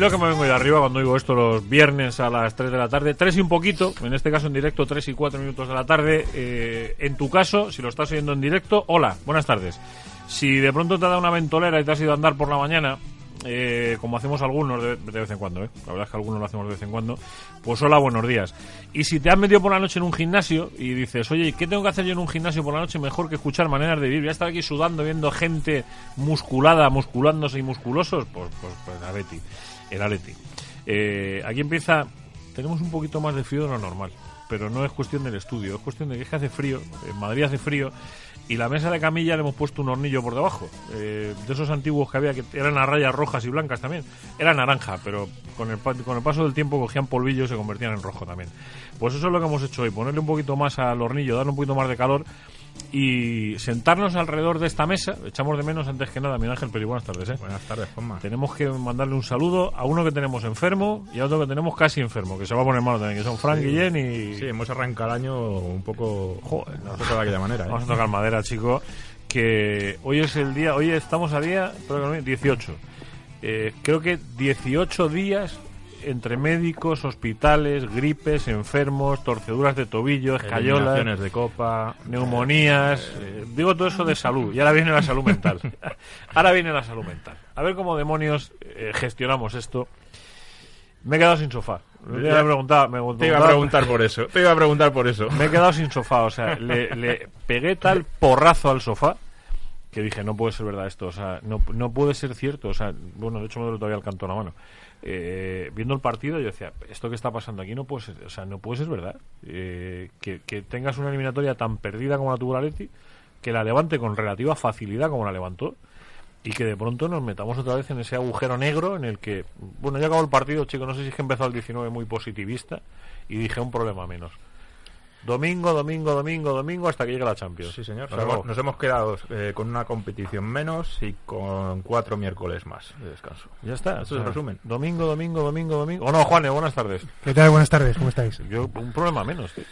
Lo que me vengo de arriba cuando digo esto los viernes a las 3 de la tarde, 3 y un poquito, en este caso en directo 3 y 4 minutos de la tarde. Eh, en tu caso, si lo estás oyendo en directo, hola, buenas tardes. Si de pronto te dado una ventolera y te has ido a andar por la mañana, eh, como hacemos algunos de, de vez en cuando, ¿eh? la verdad es que algunos lo hacemos de vez en cuando, pues hola, buenos días. Y si te has metido por la noche en un gimnasio y dices, oye, ¿qué tengo que hacer yo en un gimnasio por la noche mejor que escuchar maneras de vivir? Voy a estar aquí sudando, viendo gente musculada, musculándose y musculosos, pues, pues, pues a Betty, el Aleti. Eh, aquí empieza, tenemos un poquito más de frío de lo normal, pero no es cuestión del estudio, es cuestión de que es que hace frío, en Madrid hace frío, y la mesa de camilla le hemos puesto un hornillo por debajo, eh, de esos antiguos que había que eran a rayas rojas y blancas también, era naranja, pero con el, con el paso del tiempo cogían polvillo y se convertían en rojo también. Pues eso es lo que hemos hecho hoy, ponerle un poquito más al hornillo, darle un poquito más de calor y sentarnos alrededor de esta mesa. Echamos de menos antes que nada Miguel Ángel Peri. Buenas tardes, ¿eh? Buenas tardes, Juanma. Tenemos que mandarle un saludo a uno que tenemos enfermo y a otro que tenemos casi enfermo, que se va a poner malo también, que son Frank Guillén y... Sí, hemos arrancado el año un poco, Joder, un poco de aquella manera. ¿eh? Vamos a tocar madera, chico. Que hoy es el día, hoy estamos a día espero que no me- 18. Eh, creo que 18 días entre médicos, hospitales, gripes, enfermos, torceduras de tobillo, escayolas, de copa. neumonías. eh, digo todo eso de salud. Y ahora viene la salud mental. ahora viene la salud mental. A ver cómo demonios eh, gestionamos esto. Me he quedado sin sofá. Me Ya- preguntaba, me Te iba a preguntar por eso. Te iba a preguntar por eso. me he quedado sin sofá, o sea, le, le pegué tal porrazo al sofá que dije, no puede ser verdad esto, o sea, no, no puede ser cierto, o sea, bueno, de hecho me duele todavía el canto en la mano. Eh, viendo el partido yo decía, esto que está pasando aquí no puede ser, o sea, no puede ser verdad. Eh, que, que tengas una eliminatoria tan perdida como la tuvo la Leti, que la levante con relativa facilidad como la levantó, y que de pronto nos metamos otra vez en ese agujero negro en el que, bueno, ya acabó el partido, chicos, no sé si es que empezó el 19 muy positivista y dije un problema menos. Domingo, domingo, domingo, domingo hasta que llegue la Champions. Sí, señor. Se Nos hemos, nos hemos quedado eh, con una competición menos y con cuatro miércoles más de descanso. Ya está. Eso es el resumen. Domingo, domingo, domingo, domingo. O no, Juane, buenas tardes. ¿Qué tal? Buenas tardes, ¿cómo estáis? Yo, un problema menos. tío.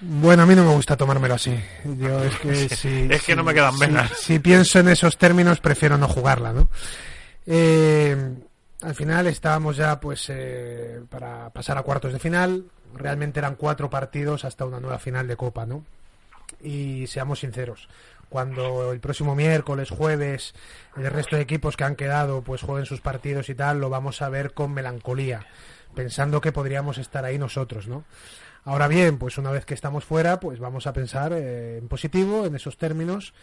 Bueno, a mí no me gusta tomármelo así. Yo es que si, Es que si- no me quedan si- venas. Si, pienso en esos términos, prefiero no jugarla, ¿no? Eh, al final estábamos ya, pues, eh, para pasar a cuartos de final. Realmente eran cuatro partidos hasta una nueva final de Copa, ¿no? Y seamos sinceros, cuando el próximo miércoles, jueves, el resto de equipos que han quedado, pues jueguen sus partidos y tal, lo vamos a ver con melancolía, pensando que podríamos estar ahí nosotros, ¿no? Ahora bien, pues una vez que estamos fuera, pues vamos a pensar eh, en positivo, en esos términos,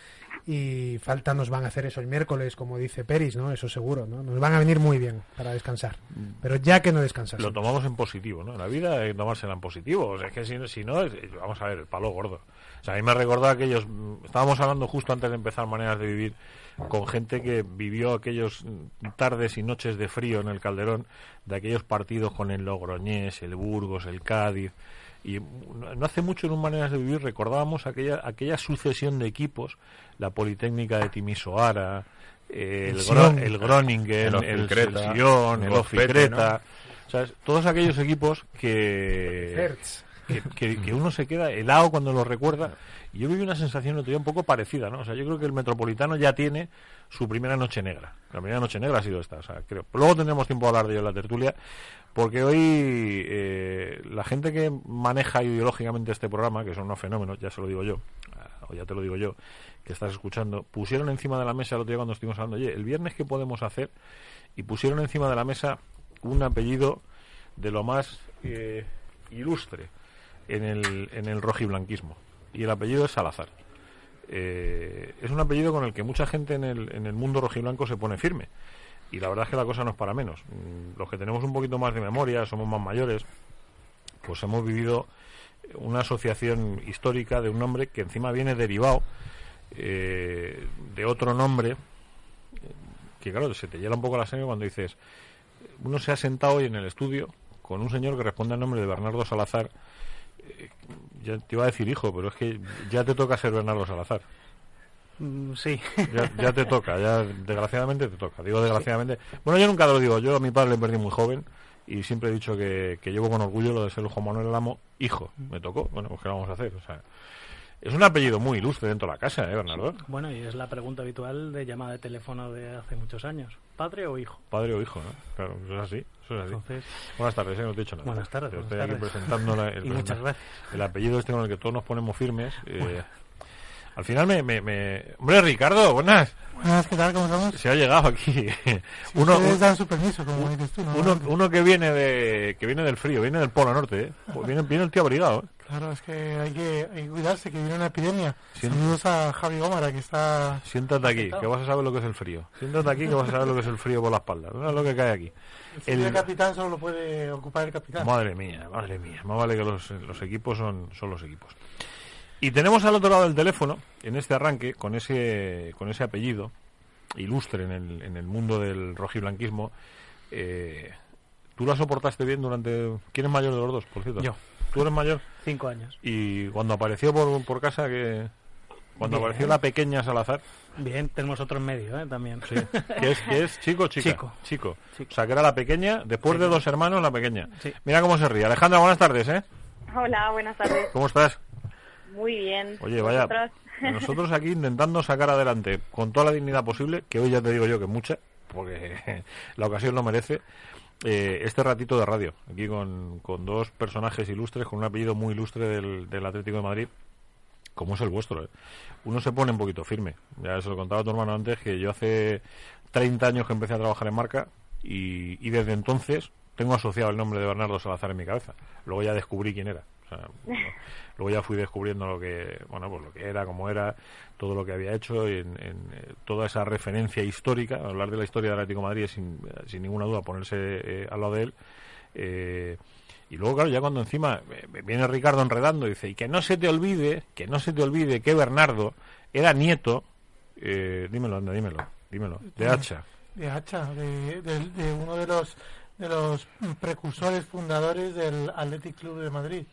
y falta nos van a hacer eso el miércoles, como dice Peris, ¿no? Eso seguro, ¿no? Nos van a venir muy bien para descansar, pero ya que no descansas. Lo tomamos en positivo, ¿no? La vida hay que tomársela en positivo. O sea, es que si, si no, vamos a ver, el palo gordo. O sea, a mí me recordó aquellos. mm, Estábamos hablando justo antes de empezar maneras de vivir con gente que vivió aquellos mm, tardes y noches de frío en el Calderón, de aquellos partidos con el Logroñés, el Burgos, el Cádiz. Y no hace mucho en un Maneras de Vivir recordábamos aquella, aquella sucesión de equipos, la Politécnica de Timisoara, el, El Gro- el Groningen, El el, Oficreta. Todos aquellos equipos que, Hertz. Que, que- que uno se queda helado cuando los recuerda. Y yo viví una sensación otro día un poco parecida, ¿no? O sea, yo creo que el Metropolitano ya tiene su primera noche negra. La primera noche negra ha sido esta, o sea, creo. Luego tendremos tiempo de hablar de ello en la tertulia, porque hoy eh, la gente que maneja ideológicamente este programa, que son unos fenómenos, ya se lo digo yo, ah, o ya te lo digo yo, que estás escuchando, pusieron encima de la mesa el otro día cuando estuvimos hablando, oye, el viernes qué podemos hacer, y pusieron encima de la mesa un apellido de lo más eh, ilustre. En el, en el rojiblanquismo. Y el apellido es Salazar. Eh, es un apellido con el que mucha gente en el, en el mundo rojiblanco se pone firme. Y la verdad es que la cosa no es para menos. Mm, Los que tenemos un poquito más de memoria, somos más mayores, pues hemos vivido una asociación histórica de un nombre que encima viene derivado eh, de otro nombre que claro, se te hiela un poco la sangre cuando dices, uno se ha sentado hoy en el estudio con un señor que responde al nombre de Bernardo Salazar. Eh, ya te iba a decir hijo, pero es que ya te toca ser Bernardo Salazar. Mm, Sí. Ya, ya te toca, ya desgraciadamente te toca. Digo desgraciadamente. Bueno, yo nunca lo digo. Yo a mi padre le perdí muy joven y siempre he dicho que, que llevo con orgullo lo de ser Juan Manuel Lamo. Hijo, me tocó. Bueno, pues ¿qué vamos a hacer? O sea, es un apellido muy ilustre dentro de la casa, ¿eh, Bernardo? Bueno, y es la pregunta habitual de llamada de teléfono de hace muchos años. ¿Padre o hijo? Padre o hijo, ¿no? Claro, eso es así. Eso es así. Entonces, Buenas tardes, ¿eh? no te he dicho nada. Buenas tardes, Yo buenas estoy aquí tardes. presentando la- el, Y muchas gracias. el apellido este con el que todos nos ponemos firmes. eh, al final me, me, me- Hombre, Ricardo, buenas. Buenas, ¿qué tal? ¿Cómo estamos? Se ha llegado aquí. uno, dan su permiso, como dices tú, ¿no? uno, uno que viene de que viene del frío, viene del Polo Norte, ¿eh? Pues viene, viene el tío abrigado. ¿eh? Claro, es que hay, que hay que cuidarse, que viene una epidemia. Sí. Saludos a Javi Gómara, que está... Siéntate aquí, que vas a saber lo que es el frío. Siéntate aquí, que vas a saber lo que es el frío por la espalda. No es lo que cae aquí. El El- capitán solo lo puede ocupar el capitán. Madre mía, madre mía. Más vale que los, los equipos son, son los equipos. Y tenemos al otro lado del teléfono, en este arranque, con ese, con ese apellido ilustre en el, en el mundo del rojiblanquismo. Eh, ¿Tú la soportaste bien durante... ¿Quién es mayor de los dos, por cierto? Yo. ¿Tú eres mayor? cinco años. Y cuando apareció por, por casa, que Cuando Bien. apareció la pequeña Salazar, Bien, tenemos otro en medio, ¿eh? También. sí, que es, que es chico chica. Chico. Chico. Chico. O sea, que era la pequeña, después de dos hermanos, la pequeña. Sí. Mira cómo se ríe. Alejandra, buenas tardes, ¿eh? Hola, buenas tardes. ¿Cómo estás? Muy bien. Oye, vaya, ¿Vosotros? nosotros aquí intentando sacar adelante con toda la dignidad posible, que hoy ya te digo yo que mucha, porque la ocasión lo merece, eh, este ratito de radio, aquí con, con dos personajes ilustres, con un apellido muy ilustre del, del Atlético de Madrid, como es el vuestro. ¿eh? Uno se pone un poquito firme. Ya se lo contaba a tu hermano antes, que yo hace 30 años que empecé a trabajar en marca y, y desde entonces tengo asociado el nombre de Bernardo Salazar en mi cabeza. Luego ya descubrí quién era. Sea, bueno, luego ya fui descubriendo lo que, bueno, pues lo que era, cómo era, todo lo que había hecho, en, en, eh, toda esa referencia histórica. Hablar de la historia del Atlético de Madrid sin, sin ninguna duda ponerse eh, al lado de él. Eh, y luego, claro, ya cuando encima eh, viene Ricardo enredando y dice, y que no se te olvide, que no se te olvide que Bernardo era nieto, eh, dímelo, anda, dímelo, dímelo, de Hacha. de Hacha, de, de- de uno de los de los precursores fundadores del Athletic Club de Madrid,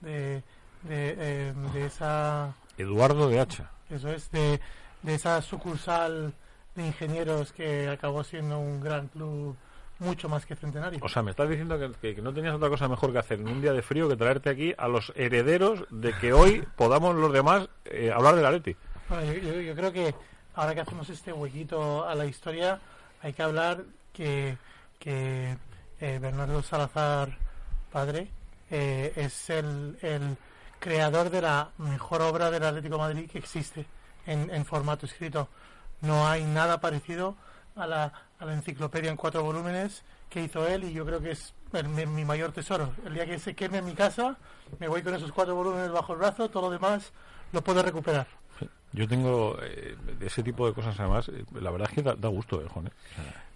de, de, eh, de esa Eduardo de Hacha. eso es de, de esa sucursal de ingenieros que acabó siendo un gran club mucho más que centenario. O sea, me estás diciendo que, que- que no tenías otra cosa mejor que hacer en un día de frío que traerte aquí a los herederos de que hoy podamos los demás eh, hablar del Atleti. Bueno, yo, yo- yo creo que ahora que hacemos este huequito a la historia, hay que hablar que, que eh, Bernardo Salazar, padre, eh, es el, el creador de la mejor obra del Atlético de Madrid que existe en, en formato escrito. No hay nada parecido a la, a la enciclopedia en cuatro volúmenes que hizo él y yo creo que es el- mi, mi mayor tesoro. El día que se queme en mi casa, me voy con esos cuatro volúmenes bajo el brazo, todo lo demás lo puedo recuperar. Yo tengo eh, ese tipo de cosas además, eh, la verdad es que da, da gusto, eh, Juan, eh.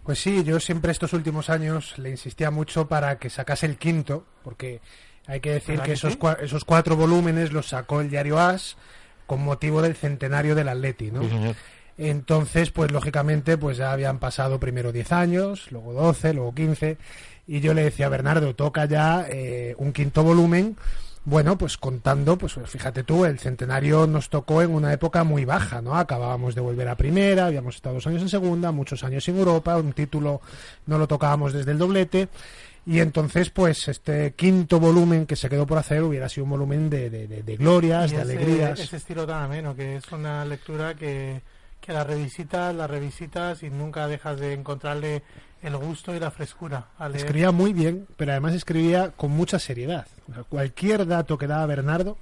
Pues sí, yo siempre estos últimos años le insistía mucho para que sacase el quinto, porque hay que decir ¿Verdad que esos, cua- esos cuatro volúmenes los sacó el diario As con motivo del centenario del Atleti, ¿no? sí, señor. Entonces, pues lógicamente, pues ya habían pasado primero 10 años, luego 12, luego 15, y yo le decía a Bernardo, toca ya eh, un quinto volumen. Bueno, pues contando, pues fíjate tú, el centenario nos tocó en una época muy baja, ¿no? Acabábamos de volver a primera, habíamos estado dos años en segunda, muchos años en Europa, un título no lo tocábamos desde el doblete, y entonces, pues este quinto volumen que se quedó por hacer hubiera sido un volumen de, de- de- de glorias, Y de ese- alegrías. Ese estilo tan ameno, que es una lectura que, que la revisitas, la revisitas y nunca dejas de encontrarle el gusto y la frescura a leer. Escribía muy bien, pero además escribía con mucha seriedad. O sea, cualquier dato que daba Bernardo,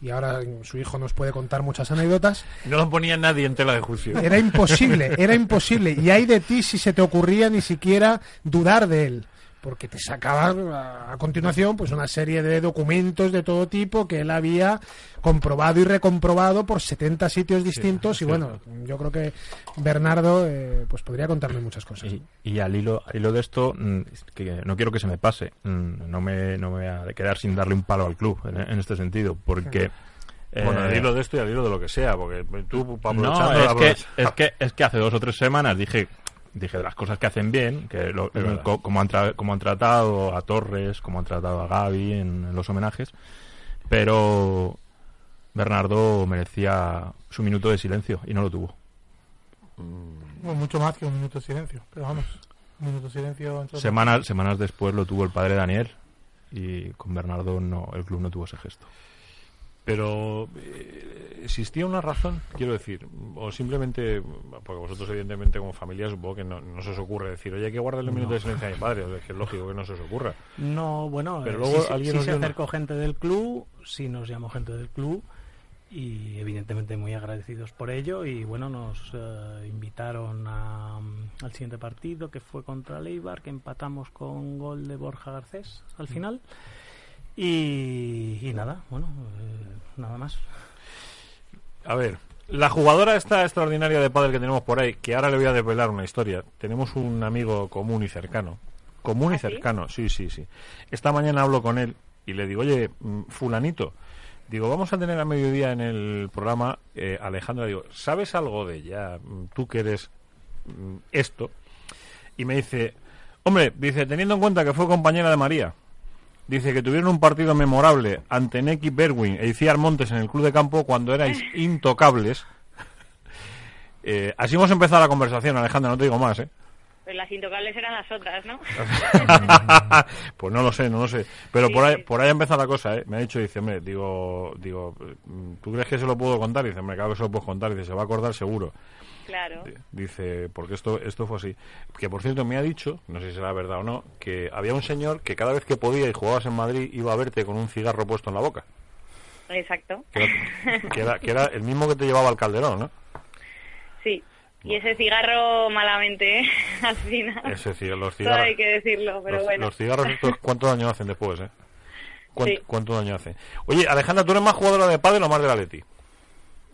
y ahora su hijo nos puede contar muchas anécdotas, No lo ponía nadie en tela de juicio. era imposible, era imposible. Y hay de ti si se te ocurría ni siquiera dudar de él. Porque te sacaban a, a continuación pues una serie de documentos de todo tipo que él había comprobado y recomprobado por 70 sitios distintos y bueno, yo creo que Bernardo eh, pues podría contarme muchas cosas. Y, y al hilo, al hilo de esto, mm, que no quiero que se me pase, mm, no me, no me voy a quedar sin darle un palo al club en, en este sentido, porque... Bueno, al eh, hilo de esto y al hilo de lo que sea, porque tú pa- No, que, es, que, es que hace dos o tres semanas dije dije de las cosas que hacen bien, que lo- co- como, han tra- como han tratado a Torres, como han tratado a Gaby en, en los homenajes, pero Bernardo merecía su minuto de silencio y no lo tuvo. Bueno, mucho más que un minuto de silencio, pero vamos, un minuto de silencio. Semanas, semanas después lo tuvo el padre Daniel y con Bernardo no, el club no tuvo ese gesto. Pero eh, existía una razón, quiero decir, o simplemente, porque vosotros evidentemente como familia supongo que no, no se os ocurre decir, oye, hay que guardarle un minuto de silencio a mi padre, o sea, que es lógico que no se os ocurra. No, bueno, Pero eh, luego se- alguien nos se una- acercó gente del club, sí nos llamó gente del club y evidentemente muy agradecidos por ello y bueno, nos eh, invitaron a, mm, al siguiente partido que fue contra Leibar, que empatamos con gol de Borja Garcés al final y, y nada, bueno, eh, nada más. A ver, la jugadora esta extraordinaria de pádel que tenemos por ahí, que ahora le voy a desvelar una historia. Tenemos un amigo común y cercano. Común y ¿Ah, sí? cercano, sí, sí, sí. Esta mañana hablo con él y le digo, oye, mm, fulanito, digo, vamos a tener a mediodía en el programa eh, Alejandra, digo, ¿sabes algo de ella? Mm, Tú que eres mm, esto. Y me dice, hombre, dice, teniendo en cuenta que fue compañera de María, Dice que tuvieron un partido memorable ante Neki Berwin e Iciar Montes en el club de campo cuando erais intocables. Eh, así hemos empezado la conversación, Alejandra, no te digo más, ¿eh? Pues las intocables eran las otras, ¿no? pues no lo sé, no lo sé. Pero Sí, por ahí, por ahí ha empezado la cosa, ¿eh? Me ha dicho, dice, hombre, digo, digo, ¿tú crees que se lo puedo contar? Dice, hombre, claro que se lo puedo contar. Dice, se va a acordar seguro. Claro. Dice, porque esto, esto fue así. Que por cierto me ha dicho, no sé si será verdad o no, que había un señor que cada vez que podía y jugabas en Madrid iba a verte con un cigarro puesto en la boca. Exacto. Que era, que era, que era el mismo que te llevaba al calderón, ¿no? Sí. Y ese cigarro malamente, ¿eh? al final. Es decir, los Todo cigarros. hay que decirlo, pero los, bueno. los cigarros estos, ¿cuánto daño hacen después, eh? ¿Cuánto, Sí. cuánto daño hacen? Oye, Alejandra, ¿tú eres más jugadora de pádel o más de la Leti?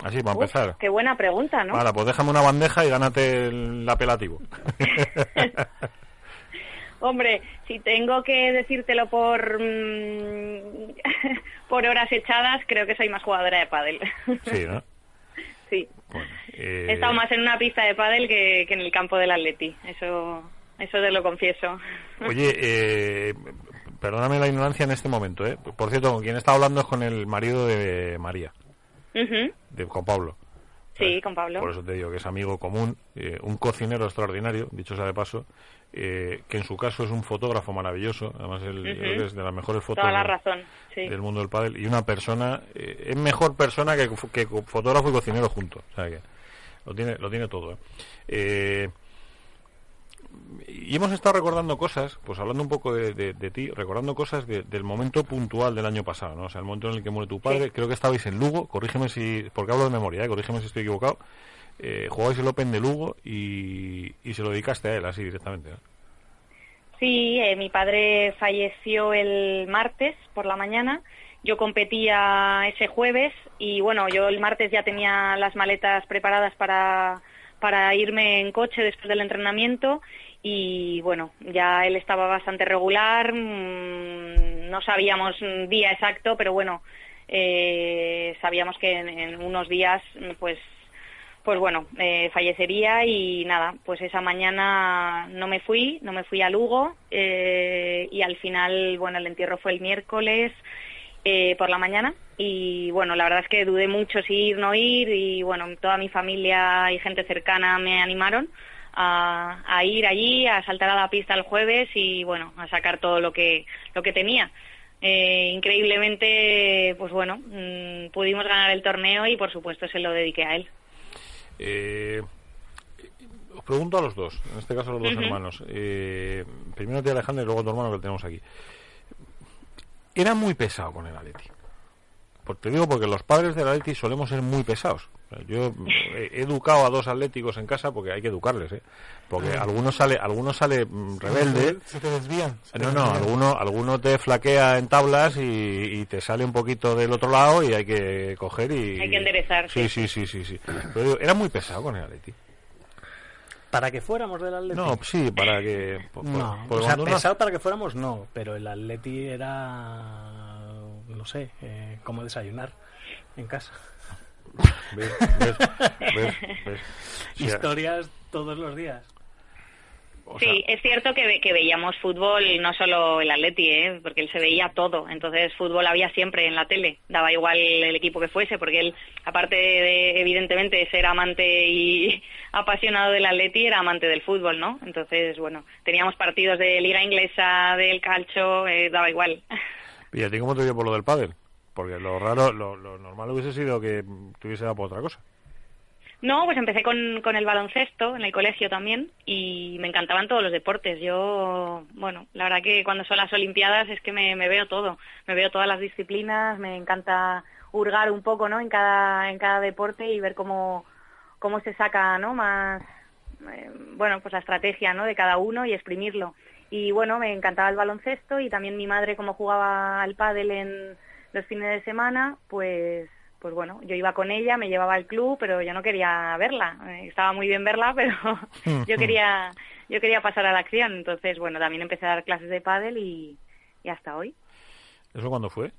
Así, para Uf, empezar. qué buena pregunta, ¿no? Vale, pues déjame una bandeja y gánate el apelativo. Hombre, si tengo que decírtelo por mm, por horas echadas, creo que soy más jugadora de pádel. sí, ¿no? sí. Bueno, eh, He estado más en una pista de pádel que, que en el campo del Atleti. Eso eso te lo confieso. Oye, eh, perdóname la ignorancia en este momento, ¿eh? Por cierto, con quien está hablando es con el marido de María, De, con Pablo. Sí, con Pablo. Por eso te digo que es amigo común, eh, un cocinero extraordinario, dicho sea de paso, eh, que en su caso es un fotógrafo maravilloso, además él, yo creo que es de las mejores fotos Toda la del- razón. Sí. del mundo del pádel y una persona eh, es mejor persona que, que fotógrafo y cocinero juntos, o sea que lo tiene lo tiene todo. ¿eh? Eh, y hemos estado recordando cosas, pues hablando un poco de, de- de ti, recordando cosas de- del momento puntual del año pasado, ¿no? O sea, el momento en el que muere tu padre. Sí. Creo que estabais en Lugo, corrígeme si, porque hablo de memoria, ¿eh? corrígeme si estoy equivocado. Eh, jugabais el Open de Lugo y, y se lo dedicaste a él, así directamente. ¿no? Sí, eh, mi padre falleció el martes por la mañana. Yo competía ese jueves y bueno, yo el martes ya tenía las maletas preparadas para, para irme en coche después del entrenamiento y bueno, ya él estaba bastante regular, mm, no sabíamos día exacto, pero bueno, eh, sabíamos que en, en unos días pues pues bueno, eh, fallecería y nada, pues esa mañana no me fui, no me fui a Lugo eh, y al final, bueno, el entierro fue el miércoles eh, por la mañana y bueno, la verdad es que dudé mucho si ir, no ir y bueno, toda mi familia y gente cercana me animaron a, a ir allí, a saltar a la pista el jueves y bueno, a sacar todo lo que, lo que tenía. Eh, increíblemente, pues bueno, mm, pudimos ganar el torneo y por supuesto se lo dediqué a él. Eh, os pregunto a los dos, en este caso a los dos hermanos. Eh, primero a ti Alejandro y luego a tu hermano que lo tenemos aquí. Era muy pesado con el Atleti. Pues te digo porque los padres del Atleti solemos ser muy pesados. Yo he educado a dos atléticos en casa porque hay que educarles, ¿eh? Porque algunos sale, algunos sale mm, rebelde. Se te desvían. se te No, no, desvían. alguno, alguno te flaquea en tablas y, y te sale un poquito del otro lado y hay que coger y... Hay que enderezar, Sí, sí, sí, sí, sí. Pero digo, era muy pesado con el Atleti. Para que fuéramos del Atleti. No, sí, para que... por- por- No, porque o sea, pesado para que fuéramos no, pero el Atleti era, no sé, eh, como desayunar en casa. ¿Ves? ¿Ves? ¿Ves? ¿Ves? O sea, Historias todos los días. o sea, Sí, es cierto que, ve- que veíamos fútbol, no solo el Atleti, ¿eh? porque él se veía todo. Entonces, fútbol había siempre en la tele. Daba igual el equipo que fuese, porque él, aparte de, evidentemente, ser amante y apasionado del Atleti, era amante del fútbol, ¿no? Entonces, bueno, teníamos partidos de Liga Inglesa, del calcio, eh, daba igual. ¿Y a ti cómo te dio por lo del pádel? Porque lo raro, lo, lo normal hubiese sido que te hubiese dado por otra cosa. No, pues empecé con, con el baloncesto en el colegio también y me encantaban todos los deportes. Yo, bueno, la verdad que cuando son las Olimpiadas es que me, me veo todo, me veo todas las disciplinas, me encanta hurgar un poco, ¿no? En cada en cada deporte y ver cómo cómo se saca, ¿no? Más, eh, bueno, pues la estrategia, ¿no? De cada uno y exprimirlo. Y bueno, me encantaba el baloncesto y también mi madre como jugaba al pádel en los fines de semana, pues pues bueno, yo iba con ella, me llevaba al club, pero yo no quería verla. Eh, estaba muy bien verla, pero yo quería yo quería pasar a la acción. Entonces, bueno, también empecé a dar clases de pádel y, y hasta hoy. ¿Eso cuándo fue?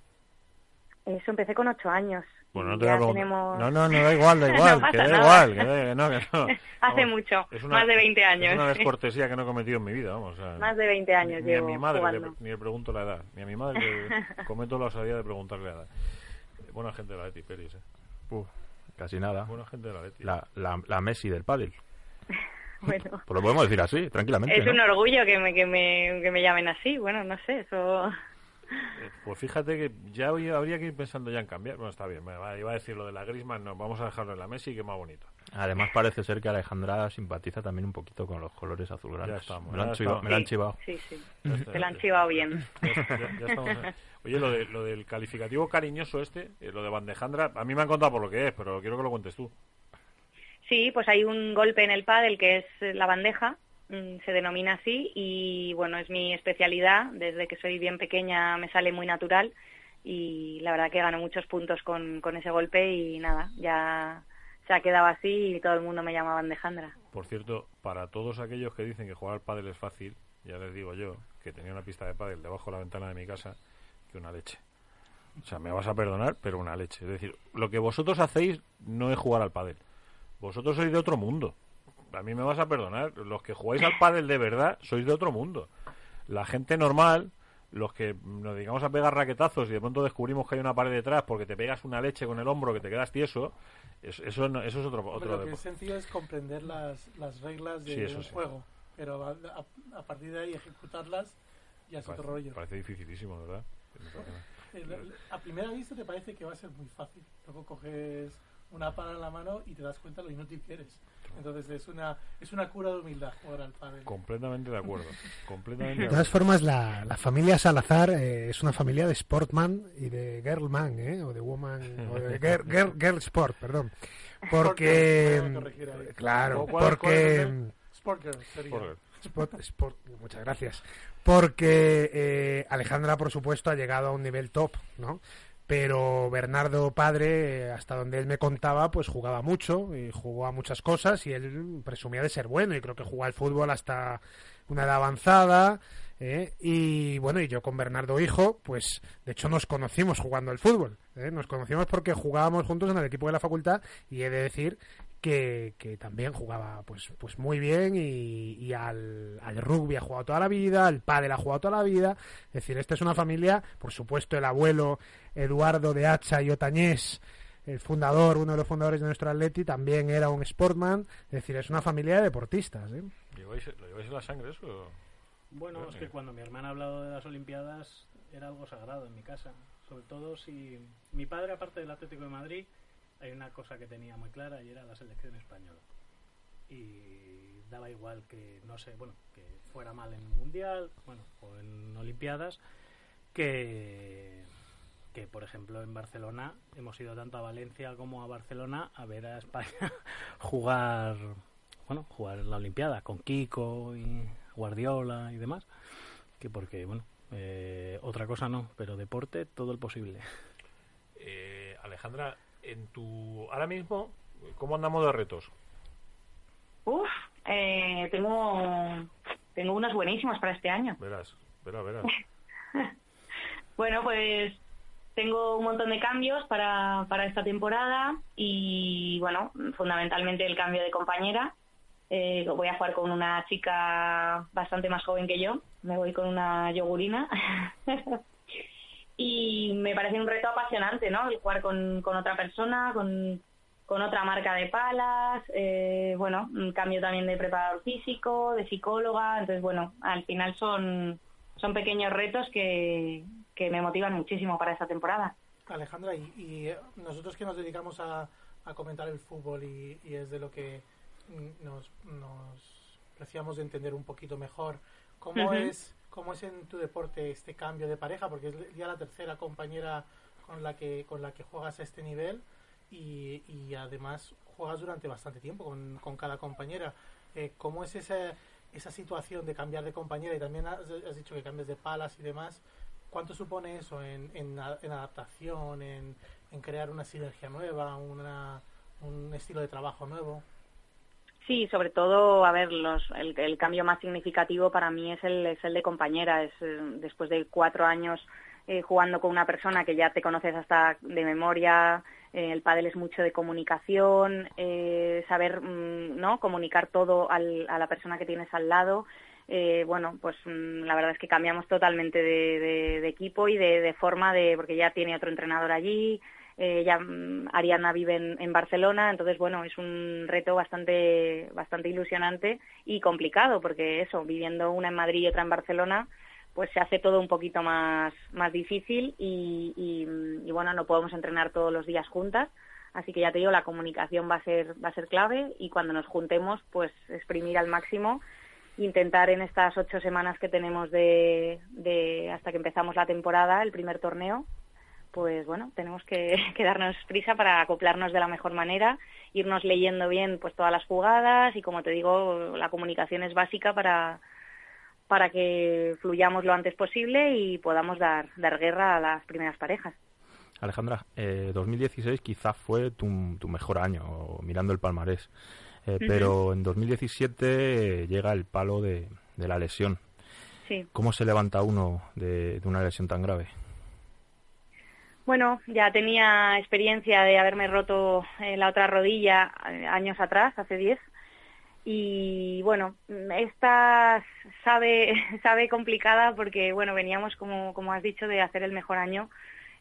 Eso empecé con ocho años. Bueno, no te ya voy a tenemos... No, no, no, da igual, da igual, No que da nada. igual, que, da- que no, que no. Hace Vamos, mucho, es una- más de 20 Es años. una descortesía que no he cometido en mi vida, vamos. o sea, Más de 20 años ni a llevo mi madre le, ni le pregunto la edad. Ni a mi madre le cometo la osadía de preguntarle la edad. Buena gente de la Leti, Peris, eh. Uf, casi nada. Buena gente de la Leti. La, la, la Messi del pádel. Bueno, Pues lo podemos decir así, tranquilamente. es ¿no? un orgullo que me, que, me, que me llamen así. Bueno, no sé, eso... Eh, Pues fíjate que ya habría que ir pensando ya en cambiar. Bueno, está bien, me va- iba a decir lo de la Griezmann, no, vamos a dejarlo en la Messi, que más bonito. Además parece ser que Alejandra simpatiza también un poquito con los colores azulgranas. Ya estamos, me lo han, chiva- lo han Sí, chivado. Sí, sí. Está, Te la han chivado bien. ya- ya- ya estamos. Oye, lo, de, lo del calificativo cariñoso este, eh, lo de Bandejandra, a mí me han contado por lo que es, pero quiero que lo cuentes tú. Sí, pues hay un golpe en el pádel que es la bandeja, se denomina así y bueno, es mi especialidad, desde que soy bien pequeña me sale muy natural y la verdad que gano muchos puntos con, con ese golpe y nada, ya se ha quedado así y todo el mundo me llama bandejandra. Por cierto, para todos aquellos que dicen que jugar al pádel es fácil, ya les digo yo que tenía una pista de pádel debajo de la ventana de mi casa que una leche. O sea, me vas a perdonar, pero una leche. Es decir, lo que vosotros hacéis no es jugar al pádel. Vosotros sois de otro mundo. A mí me vas a perdonar. Los que jugáis al pádel de verdad sois de otro mundo. La gente normal, los que nos dedicamos a pegar raquetazos y de pronto descubrimos que hay una pared detrás porque te pegas una leche con el hombro que te quedas tieso, es- eso, no- eso es otro, otro lo que es sencillo es comprender las, las reglas de Sí, eso un sí. juego, pero a, a- a partir de ahí ejecutarlas ya es otro rollo. parece dificilísimo, ¿verdad? A primera vista te parece que va a ser muy fácil. Luego coges una pala en la mano y te das cuenta lo inútil que eres. Entonces es una es una cura de humildad jugar al pádel. Completamente de acuerdo. Completamente De de todas formas, la, la familia Salazar eh, es una familia de Sportman y de Girlman, ¿eh? o de Woman, o de girl, girl- girl Sport, perdón. Porque, claro, ¿Cuál- cuál es porque Sport Girl sería. Por- Sport, Sport- muchas gracias. Porque eh, Alejandra, por supuesto, ha llegado a un nivel top, ¿no? Pero Bernardo padre, eh, hasta donde él me contaba, pues jugaba mucho y jugó a muchas cosas y él presumía de ser bueno y creo que jugó al fútbol hasta una edad avanzada. ¿eh? Y bueno, y yo con Bernardo hijo, pues de hecho nos conocimos jugando al fútbol. ¿eh? Nos conocimos porque jugábamos juntos en el equipo de la facultad y he de decir que, que también jugaba pues pues muy bien y, y al, al rugby ha jugado toda la vida, al pádel ha jugado toda la vida. Es decir, esta es una familia, por supuesto, el abuelo Eduardo de Hacha y Otañés, el fundador, uno de los fundadores de nuestro Atleti, también era un sportman. Es decir, es una familia de deportistas. ¿eh? ¿Lleváis, ¿Lo lleváis en la sangre eso? Bueno, es que eh. cuando mi hermana ha hablado de las Olimpiadas era algo sagrado en mi casa. Sobre todo si mi padre, aparte del Atlético de Madrid, hay una cosa que tenía muy clara y era la selección española. Y daba igual que, no sé, bueno, que fuera mal en Mundial, bueno, o en Olimpiadas, que, que por ejemplo en Barcelona hemos ido tanto a Valencia como a Barcelona a ver a España jugar bueno jugar en la Olimpiada con Kiko y Guardiola y demás que porque bueno eh, otra cosa no pero deporte todo el posible Eh, Alejandra, en tu ahora mismo, ¿cómo andamos de retos? Uf, eh, tengo, tengo unos buenísimos para este año. Verás, verás, verás. Bueno, pues tengo un montón de cambios para, para esta temporada y, bueno, fundamentalmente el cambio de compañera. Eh, voy a jugar con una chica bastante más joven que yo. Me voy con una yogurina. y me parece un reto apasionante, ¿no? El jugar con, con otra persona, con, con otra marca de palas, eh, bueno, un cambio también de preparador físico, de psicóloga, entonces bueno, al final son, son pequeños retos que, que me motivan muchísimo para esta temporada. Alejandra, y, y, eh, nosotros que nos dedicamos a, a comentar el fútbol y, y, es de lo que nos, nos preciamos de entender un poquito mejor, ¿cómo, uh -huh. es, ¿cómo es en tu deporte este cambio de pareja? Porque es ya la tercera compañera con la que, con la que juegas a este nivel y, y además juegas durante bastante tiempo con, con cada compañera. Eh, ¿Cómo es esa, esa situación de cambiar de compañera? Y también has, has dicho que cambies de palas y demás. ¿Cuánto supone eso en, en, en adaptación, en, en, crear una sinergia nueva, una, un estilo de trabajo nuevo? Sí, sobre todo, a ver, los, el, cambio más significativo para mí es el, es el de compañera. Es eh, después de cuatro años eh, jugando con una persona que ya te conoces hasta de memoria. Eh, el pádel es mucho de comunicación, saber mmm, no comunicar todo al, a la persona que tienes al lado. Bueno, pues mmm, la verdad es que cambiamos totalmente de equipo y de, de, forma de porque ya tiene otro entrenador allí. Eh, ya mmm, Ariana vive en, en, Barcelona, entonces bueno, es un reto bastante bastante ilusionante y complicado porque eso, viviendo una en Madrid y otra en Barcelona, pues se hace todo un poquito más, más difícil y, y, y, bueno, no podemos entrenar todos los días juntas. Así que ya te digo, la comunicación va a ser, va a ser clave y cuando nos juntemos, pues exprimir al máximo, intentar en estas ocho semanas que tenemos de, de hasta que empezamos la temporada, el primer torneo, pues bueno, tenemos que, que, darnos prisa para acoplarnos de la mejor manera, irnos leyendo bien pues todas las jugadas y como te digo, la comunicación es básica para para que fluyamos lo antes posible y podamos dar, dar guerra a las primeras parejas. Alejandra, eh, 2016 quizá fue tu, tu, mejor año, mirando el palmarés, eh, uh -huh. pero en 2017 llega el palo de, de la lesión. Sí. ¿Cómo se levanta uno de, de, una lesión tan grave? Bueno, ya tenía experiencia de haberme roto eh, la otra rodilla eh, años atrás, hace 10, y bueno, esta sabe, sabe complicada porque bueno, veníamos como, como has dicho de hacer el mejor año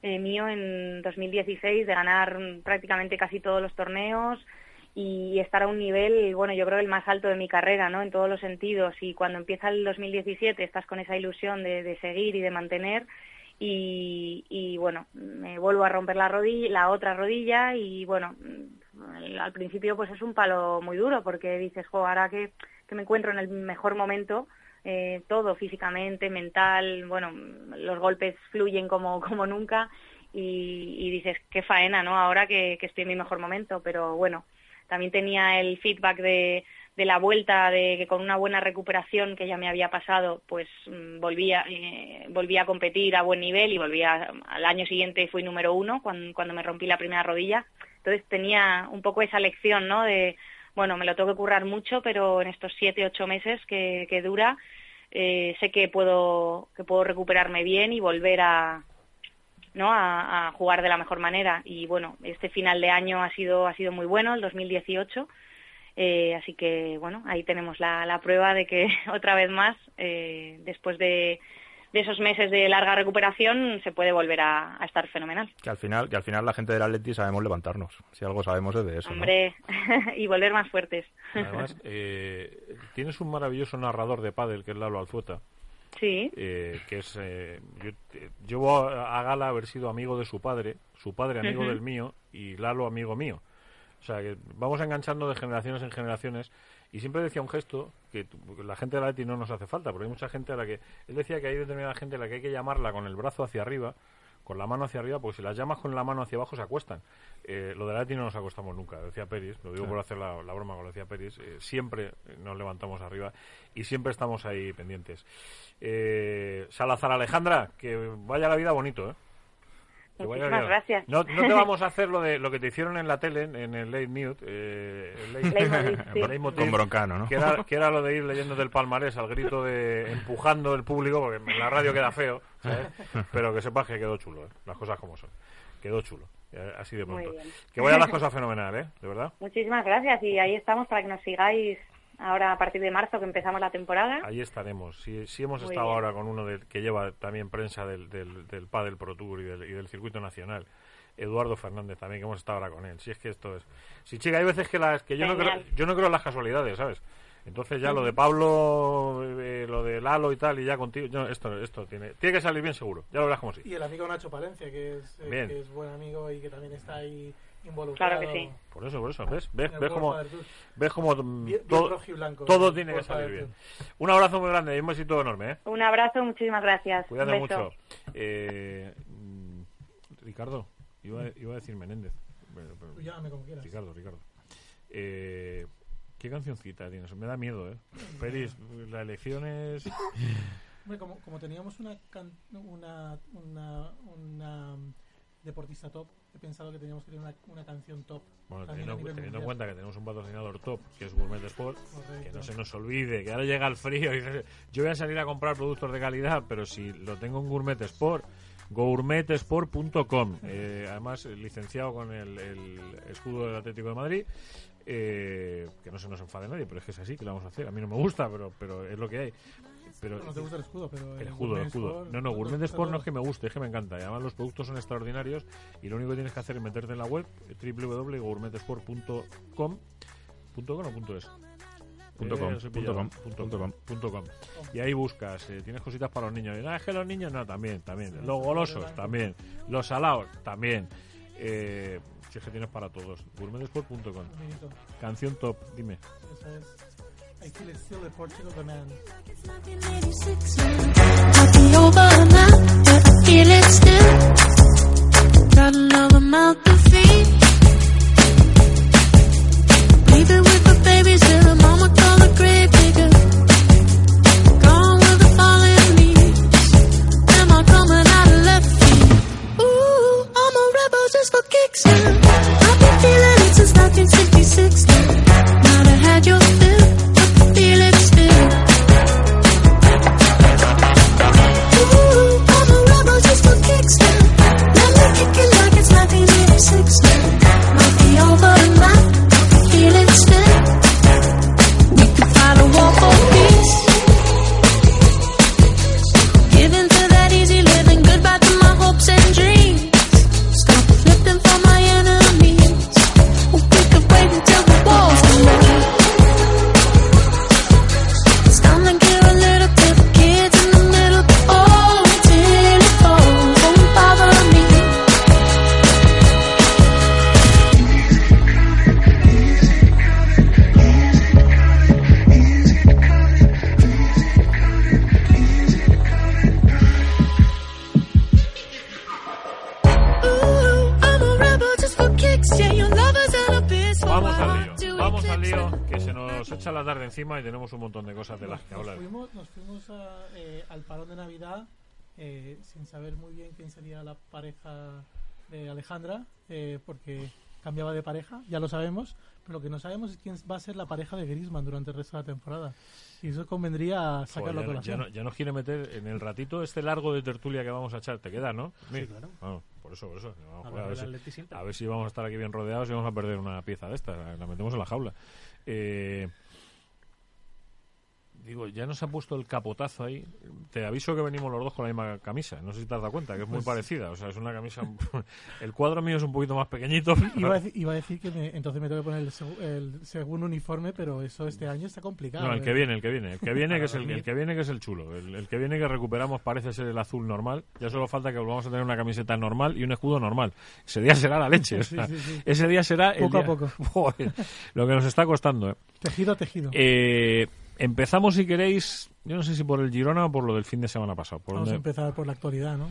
eh, mío en 2016, de ganar prácticamente casi todos los torneos y estar a un nivel, bueno, yo creo el más alto de mi carrera, ¿no? En todos los sentidos y cuando empieza el 2017 estás con esa ilusión de, de seguir y de mantener y, bueno, me vuelvo a romper la rodilla, la otra rodilla y bueno, al principio pues es un palo muy duro porque dices, jo, ahora que, me encuentro en el mejor momento, eh, todo físicamente, mental, bueno, los golpes fluyen como, como nunca y, y dices, qué faena, ¿no? Ahora que, que estoy en mi mejor momento, pero bueno, también tenía el feedback de, de la vuelta, de que con una buena recuperación que ya me había pasado, pues volvía, eh, volvía a competir a buen nivel y volvía, al año siguiente fui número uno cuando, me rompí la primera rodilla. Entonces tenía un poco esa lección, ¿no? De, bueno, me lo tengo que currar mucho, pero en estos siete, ocho meses que, que dura, eh, sé que puedo, que puedo recuperarme bien y volver a, ¿no? A, a, jugar de la mejor manera. Y bueno, este final de año ha sido, ha sido muy bueno, el 2018. Eh, así que bueno, ahí tenemos la, la prueba de que otra vez más, eh, después de, de esos meses de larga recuperación se puede volver a, a, estar fenomenal. Que al final, que al final la gente del Atleti sabemos levantarnos. Si algo sabemos es de eso. Hombre, ¿no? y volver más fuertes. Además, eh, tienes un maravilloso narrador de pádel que es Lalo Alzueta. Sí. Eh, que es eh, yo llevo a, Gala haber sido amigo de su padre, su padre amigo uh -huh. del mío y Lalo amigo mío. O sea, que vamos enganchando de generaciones en generaciones y siempre decía un gesto que la gente de la ETI no nos hace falta, porque hay mucha gente a la que... Él decía que hay determinada gente a la que hay que llamarla con el brazo hacia arriba, con la mano hacia arriba, porque si las llamas con la mano hacia abajo se acuestan. Eh, lo del Atleti no nos acostamos nunca, decía Peris, lo digo por hacer la, la broma, como decía Peris, eh, siempre nos levantamos arriba y siempre estamos ahí pendientes. Eh, Salazar Alejandra, que vaya la vida bonito, ¿eh? Vaya Muchísimas gracias. No, no te vamos a hacer lo de lo que te hicieron en la tele, en el Late Mute, eh, el late- sí. el leitmotiv, Con broncano, ¿no? Que era, que era lo de ir leyendo del palmarés al grito de empujando el público, porque en la radio queda feo, ¿sabes? Pero que sepas que quedó chulo, ¿eh? las cosas como son. Quedó chulo, así de Muy pronto. bien. Que vayan las cosas fenomenal, ¿eh? De verdad. Muchísimas gracias y ahí estamos para que nos sigáis ahora a partir de marzo que empezamos la temporada. Ahí estaremos. Sí, sí hemos Muy estado bien. ahora con uno del- que lleva también prensa del, del, del Padel Pro Tour y del, y del circuito nacional. Eduardo Fernández también, que hemos estado ahora con él. Si es que esto es... Sí, chica, hay veces que, las, que yo, no creo, yo no creo en las casualidades, ¿sabes? Entonces ya lo de Pablo, eh, lo de Lalo y tal, y ya contigo... yo- esto esto tiene, tiene que salir bien seguro. Ya lo verás como sí. Y el amigo Nacho Palencia, que es, eh, que es buen amigo y que también está ahí involucrado. Claro que sí. Por eso, por eso. ¿Ves? ¿Ves, ves Tour. ves bien todo, todo tiene que salir bien? Un abrazo muy grande y un besito enorme, ¿eh? Un abrazo, muchísimas gracias. Cuídate mucho. Eh, mm, Ricardo, iba, a- iba a decir Menéndez. Bueno, pero- Tú llámame como quieras. Ricardo, Ricardo. Eh, ¿Qué cancioncita tienes? Me da miedo, ¿eh? Peris, la elección es... Hombre, como, como teníamos una, can- una, una, una deportista top, he pensado que teníamos que tener una, una canción top. Bueno, teniendo, en cuenta que tenemos un patrocinador top, que es Gourmet Sport, que no se nos olvide, que ahora llega el frío y yo voy a salir a comprar productos de calidad, pero si lo tengo en Gourmet Sport, gourmetsport.com, eh, además eh, licenciado con el, el escudo del Atlético de Madrid, eh, que no se nos enfade nadie, pero es que es así, que lo vamos a hacer. A mí no me gusta, pero, pero es lo que hay. Pero, No te gusta el escudo, pero el el escudo, el escudo. Sport, No, no, Gourmet Sport no es que me guste, es que me encanta. Y además los productos son extraordinarios y lo único que tienes que hacer es meterte en la web www.gourmetsport.com punto com o punto es. Punto com, Eh, punto com, punto punto com, punto com. Y ahí buscas, eh, tienes cositas para los niños. Y, "Ah, es que los niños no, también, también. Los golosos, también. Los salados, también. Eh, si es que tienes para todos. Gourmetsport.com. Canción top, dime. Esa es I Feel It Still de Portugal Man. Eh, sin saber muy bien quién sería la pareja de Alejandra, eh, porque cambiaba de pareja, ya lo sabemos, pero lo que no sabemos es quién va a ser la pareja de Griezmann durante el resto de la temporada. Y eso convendría sacarlo Joder, a ya, no, ya nos quiere meter en el ratito este largo de tertulia que vamos a echar. ¿Te queda, no? Sí, claro. Por eso, por eso. Vamos, a, ver si, Atleti siempre. a ver si vamos a estar aquí bien rodeados y vamos a perder una pieza de esta. La metemos en la jaula. Eh, digo, ya nos ha puesto el capotazo ahí. Te aviso que venimos los dos con la misma camisa. No sé si te has dado cuenta, que es muy Pues- parecida. O sea, es una camisa... el cuadro mío es un poquito más pequeñito. Iba a, decir, iba a decir que me- entonces me tengo que poner el, segu- el segundo uniforme, pero eso este año está complicado. No, el eh. que viene, el que viene, el que viene que es el, el que viene que es el chulo, el, el que viene que recuperamos parece ser el azul normal. Ya solo falta que volvamos a tener una camiseta normal y un escudo normal. Ese día será la leche. o Sí, sea, sí, sí. Ese día será el Poco a día- poco. Joder, lo que nos está costando. ¿eh? Tejido a tejido. Eh, empezamos si queréis, yo no sé si por el Girona o por lo del fin de semana pasado. Por Vamos a empezar por la actualidad, ¿no?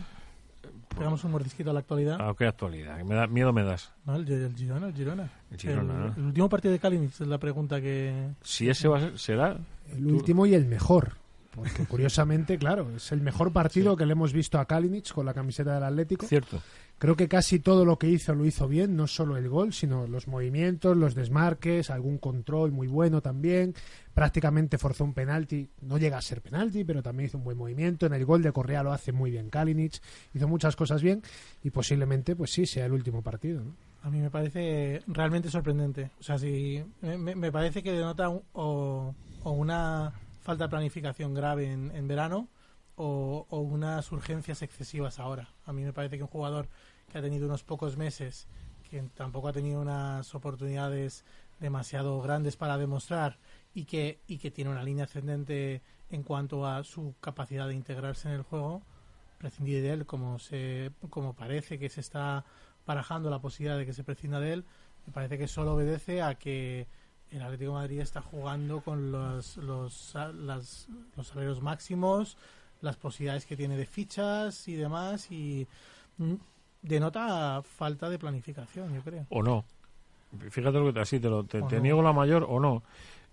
pegamos un mordisquito a la actualidad. Ah, qué actualidad. Me da, miedo me das. No, el, el Girona, el Girona. El Girona, el, ¿no? el último partido de Kalinic es la pregunta que... Si ese va a ser, será. El último y el mejor. Porque curiosamente, claro, es el mejor partido que le hemos visto a Kalinic con la camiseta del Atlético. Cierto. Creo que casi todo lo que hizo lo hizo bien, no solo el gol, sino los movimientos, los desmarques, algún control muy bueno también. Prácticamente forzó un penalti, no llega a ser penalti, pero también hizo un buen movimiento. En el gol de Correa lo hace muy bien Kalinic, hizo muchas cosas bien y posiblemente, pues sí, sea el último partido. ¿no? A mí me parece realmente sorprendente. O sea, si me, parece que denota o una falta de planificación grave en, en verano o, o unas urgencias excesivas ahora. A mí me parece que un jugador que ha tenido unos pocos meses, que tampoco ha tenido unas oportunidades demasiado grandes para demostrar y que, y que tiene una línea ascendente en cuanto a su capacidad de integrarse en el juego, prescindir de él como se como parece que se está barajando la posibilidad de que se prescinda de él, me parece que solo obedece a que el Atlético de Madrid está jugando con los, los, las- los salarios máximos, las posibilidades que tiene de fichas y demás, y denota falta de planificación, yo creo. O no. Fíjate lo que te, así te, lo, te, te no. niego la mayor o no.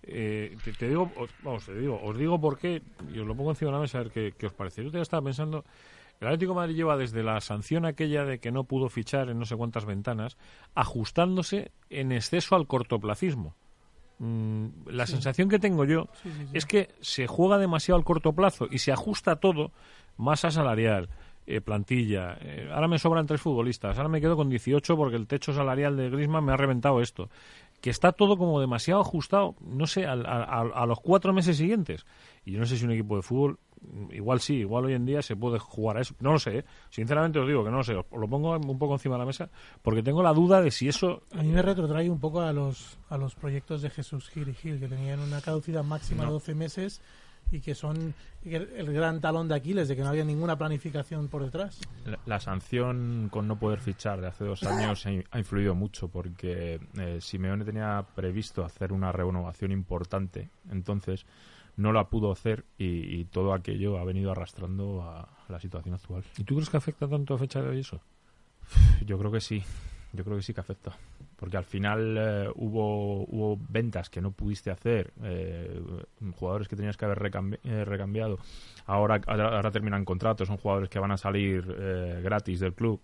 Eh, te, te digo, os, vamos, te digo, os digo por qué, y os lo pongo encima de la mesa a ver qué, qué os parece. Yo te estaba pensando, el Atlético de Madrid lleva desde la sanción aquella de que no pudo fichar en no sé cuántas ventanas, ajustándose en exceso al cortoplacismo. Mm, la Sí. sensación que tengo yo Sí, sí, sí. es que se juega demasiado al corto plazo y se ajusta todo, masa salarial, eh, plantilla. eh, ahora me sobran tres futbolistas, ahora me quedo con 18 porque el techo salarial de Griezmann me ha reventado esto. Que está todo como demasiado ajustado, no sé, a, a- a los cuatro meses siguientes. Y yo no sé si un equipo de fútbol, igual sí, igual hoy en día se puede jugar a eso. No lo sé, ¿eh? sinceramente os digo que no lo sé. Os lo pongo un poco encima de la mesa porque tengo la duda de si eso A mí me retrotrae un poco a los, a los proyectos de Jesús Gil y Gil, que tenían una caducidad máxima de No. 12 meses y que son el, gran talón de Aquiles, de que no había ninguna planificación por detrás. La, la sanción con no poder fichar de hace dos años ha, in- ha influido mucho porque eh, Simeone tenía previsto hacer una renovación importante, entonces no la pudo hacer y, y todo aquello ha venido arrastrando a la situación actual. ¿Y tú crees que afecta tanto a fecha de hoy eso? Yo creo que sí, yo creo que sí que afecta. Porque al final eh, hubo, hubo ventas que no pudiste hacer, eh, jugadores que tenías que haber recambi- eh, recambiado. Ahora, ahora, terminan contratos, son jugadores que van a salir gratis del club.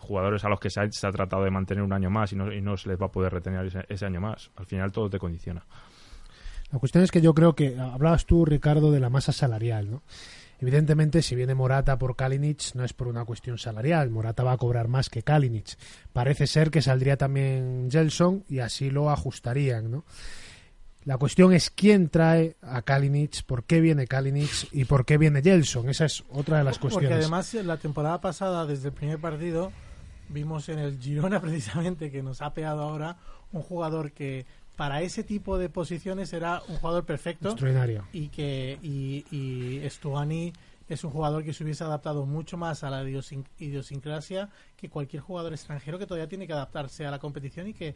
Jugadores a los que se ha, se ha tratado de mantener un año más y no, y no se les va a poder retener ese, ese año más. Al final todo te condiciona. La cuestión es que yo creo que hablabas tú, Ricardo, de la masa salarial, ¿no? Evidentemente, si viene Morata por Kalinic, no es por una cuestión salarial. Morata va a cobrar más que Kalinic. Parece ser que saldría también Gelson y así lo ajustarían, ¿no? La cuestión es quién trae a Kalinic, por qué viene Kalinic y por qué viene Gelson. Esa es otra de las Porque cuestiones. además la temporada pasada, desde el primer partido, vimos en el Girona precisamente que nos ha pegado ahora un jugador que para ese tipo de posiciones era un jugador perfecto Extraordinario. y que y, y Stuani es un jugador que se hubiese adaptado mucho más a la idiosin- idiosincrasia que cualquier jugador extranjero que todavía tiene que adaptarse a la competición y que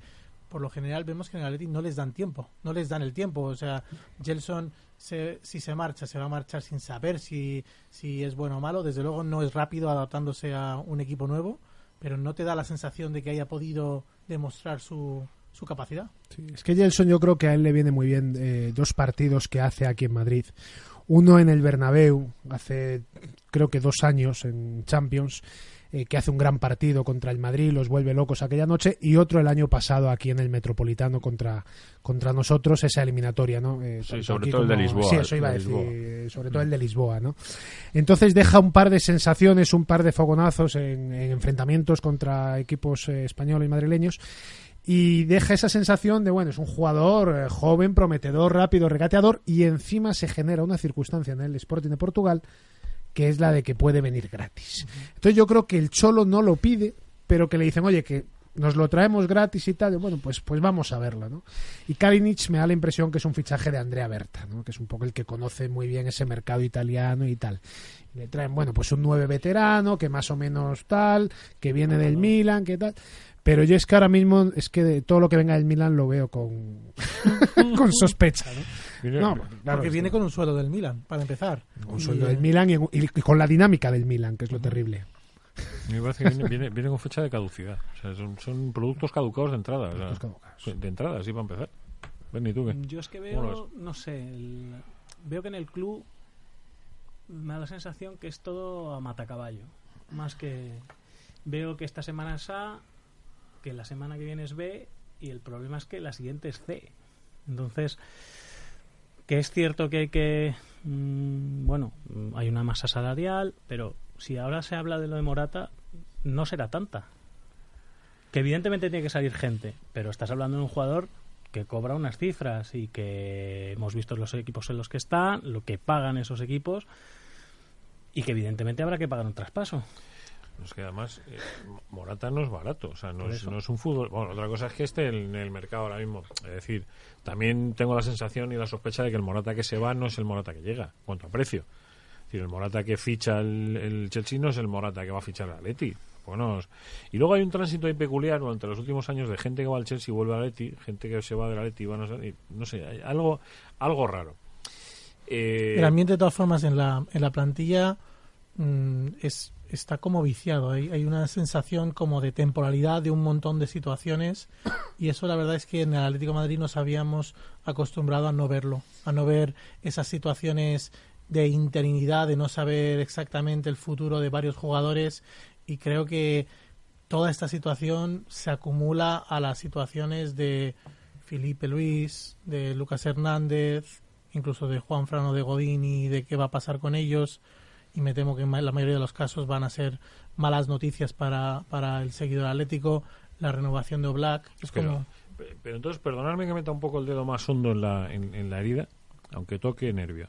por lo general vemos que en el Atleti no les dan tiempo, no les dan el tiempo, o sea, Gelson se- si se marcha, se va a marchar sin saber si, si es bueno o malo, desde luego no es rápido adaptándose a un equipo nuevo, pero no te da la sensación de que haya podido demostrar su, su capacidad. Sí, es que Gelson yo creo que a él le viene muy bien eh, dos partidos que hace aquí en Madrid. Uno en el Bernabéu, hace creo que dos años en Champions, eh, que hace un gran partido contra el Madrid, los vuelve locos aquella noche, y otro el año pasado aquí en el Metropolitano contra, contra nosotros, esa eliminatoria, ¿no? Eh, Sí, sobre todo el de Lisboa, Sí, eso iba a decir, sobre todo el de Lisboa, ¿no? Entonces deja un par de sensaciones, un par de fogonazos en, en enfrentamientos contra equipos eh, españoles y madrileños y deja esa sensación de, bueno, es un jugador eh, joven, prometedor, rápido, regateador y encima se genera una circunstancia en el Sporting de Portugal que es la de que puede venir gratis. Entonces yo creo que el Cholo no lo pide, pero que le dicen, oye, que nos lo traemos gratis y tal, y bueno, pues, pues vamos a verlo, ¿no? Y Kalinic me da la impresión que es un fichaje de Andrea Berta, ¿no? Que es un poco el que conoce muy bien ese mercado italiano y tal. Y le traen, bueno, pues un nueve veterano, que más o menos tal, que viene del Milan, que tal. Pero yo es que ahora mismo, es que de todo lo que venga del Milan lo veo con, con sospecha, ¿no? No, claro, Porque viene con un sueldo del Milan, para empezar. con Y, sueldo eh, del Milan y, y con la dinámica del Milan, que es lo terrible. Me parece que viene, viene, viene con fecha de caducidad. O sea, son, son productos caducados de entrada. o sea, Productos caducados. De entrada, sí, para empezar. Ven, ¿y tú qué? Yo es que ¿Cómo lo veo, no sé, el- veo que en el club me da la sensación que es todo a matacaballo. Más que veo que esta semana es A, que la semana que viene es B y el problema es que la siguiente es C. Entonces, que es cierto que hay que, mm, bueno, mm, hay una masa salarial, pero si ahora se habla de lo de Morata, no será tanta. Que evidentemente tiene que salir gente, pero estás hablando de un jugador que cobra unas cifras y que hemos visto los equipos en los que están, lo que pagan esos equipos y que evidentemente habrá que pagar un traspaso. Es que además eh, Morata no es barato, o sea, no es, no es un fútbol. Bueno, otra cosa es que esté en el mercado ahora mismo. Es decir, también tengo la sensación y la sospecha de que el Morata que se va no es el Morata que llega, cuanto a precio. Es decir, el Morata que ficha el, el Chelsea no es el Morata que va a fichar el Atleti. Bueno, y luego hay un tránsito ahí peculiar durante los últimos años de gente que va al Chelsea y vuelve al Atleti, gente que se va del Atleti y van a y no sé, hay algo, algo raro. Eh, El ambiente, de todas formas, en la, en la plantilla mm, es, está como viciado. Hay, hay una sensación como de temporalidad de un montón de situaciones y eso la verdad es que en el Atlético de Madrid nos habíamos acostumbrado a no verlo, a no ver esas situaciones de interinidad, de no saber exactamente el futuro de varios jugadores y creo que toda esta situación se acumula a las situaciones de Felipe Luis, de Lucas Hernández, incluso de Juan Frano de Godini, de qué va a pasar con ellos. Y me temo que en la mayoría de los casos van a ser malas noticias para, para el seguidor atlético. La renovación de Oblak es Pero, como. pe- pero entonces, perdonadme que meta un poco el dedo más hondo en la, en, en la herida, aunque toque nervio.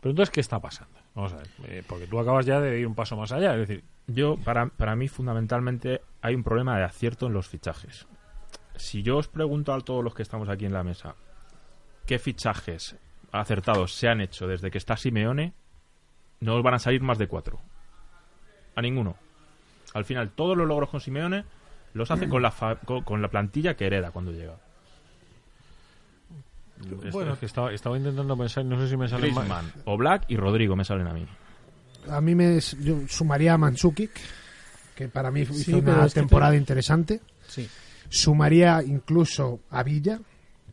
Pero entonces, ¿qué está pasando? Vamos a ver, eh, porque tú acabas ya de ir un paso más allá, es decir, Yo, para, para mí, fundamentalmente, hay un problema de acierto en los fichajes. Si yo os pregunto a todos los que estamos aquí en la mesa, ¿qué fichajes acertados se han hecho desde que está Simeone? No os van a salir más de cuatro. A ninguno. Al final, todos los logros con Simeone los hace con la, fa- con, con la plantilla que hereda cuando llega. Bueno. es que estaba, estaba intentando pensar, no sé si me sale mal. Griezmann, Oblak y Rodrigo me salen a mí. A mí me yo sumaría a Mandzukic, que para mí Sí, hizo una temporada te- interesante. Sí. Sumaría incluso a Villa,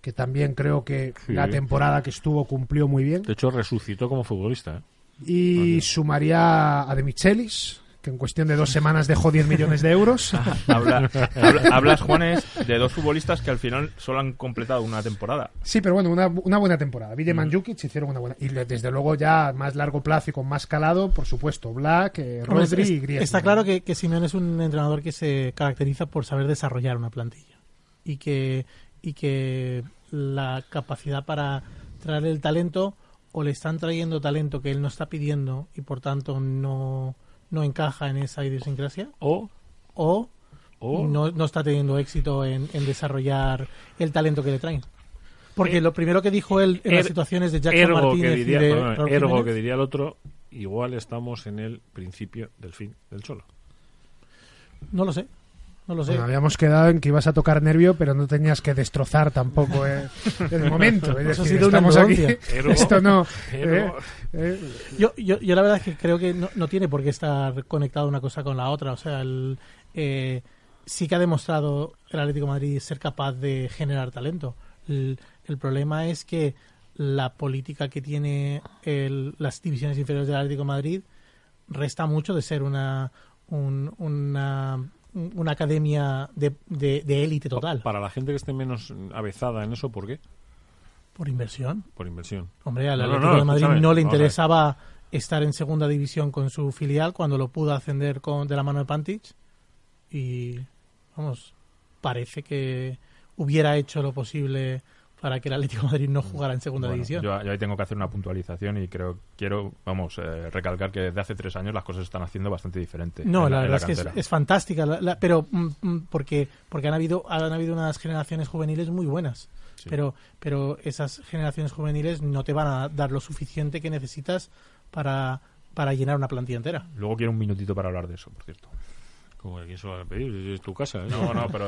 que también creo que Sí. la temporada que estuvo cumplió muy bien. De hecho, resucitó como futbolista. ¿eh? Y sumaría a De Michelis, que en cuestión de dos semanas dejó 10 millones de euros. Habla- habla- hablas, Juanes, de dos futbolistas que al final solo han completado una temporada. Sí, pero bueno, una, una buena temporada. Villa y Mandzukic hicieron una buena. Y desde luego ya a más largo plazo y con más calado, por supuesto, Black, eh, Hombre, Rodri es- y Griezmann. está claro que, que Simeone es un entrenador que se caracteriza por saber desarrollar una plantilla y que, y que la capacidad para traer el talento o le están trayendo talento que él no está pidiendo y por tanto no, no encaja en esa idiosincrasia O, o o no, no está teniendo éxito en, en desarrollar el talento que le traen. Porque Eh, lo primero que dijo él en las er- situaciones de Jackson ergo, que Martínez diría, y de perdón, Raúl ergo Jiménez, que diría el otro, igual estamos en el principio del fin del cholo. no lo sé. No lo sé. Bueno, habíamos quedado en que ibas a tocar nervio, pero no tenías que destrozar tampoco eh, el momento. Es Eso ha decir, sido una estamos aquí. Esto no. eh, eh, Yo, yo, yo la verdad es que creo que no, no tiene por qué estar conectado una cosa con la otra. O sea, el, eh, sí que ha demostrado el Atlético de Madrid ser capaz de generar talento. El, el problema es que la política que tiene el- las divisiones inferiores del Atlético de Madrid resta mucho de ser una, un- una, una academia de de- de élite total Para la gente que esté menos avezada en eso, ¿por qué? por inversión. Por inversión. Hombre, al No, Atlético no, de Madrid no le interesaba estar en segunda división con su filial cuando lo pudo ascender con, de la mano de Pantich y vamos, parece que hubiera hecho lo posible para que el Atlético de Madrid no jugara en segunda Bueno, división. Yo, yo ahí tengo que hacer una puntualización y creo quiero vamos eh, recalcar que desde hace tres años las cosas se están haciendo bastante diferente. No, la en verdad es que es, es fantástica, la- la- pero mm, mm, porque porque han habido han habido unas generaciones juveniles muy buenas, Sí. pero pero esas generaciones juveniles no te van a dar lo suficiente que necesitas para para llenar una plantilla entera. Luego quiero un minutito para hablar de eso, por cierto. Como aquí se lo van a pedir, es tu casa. ¿eh? No, no, pero,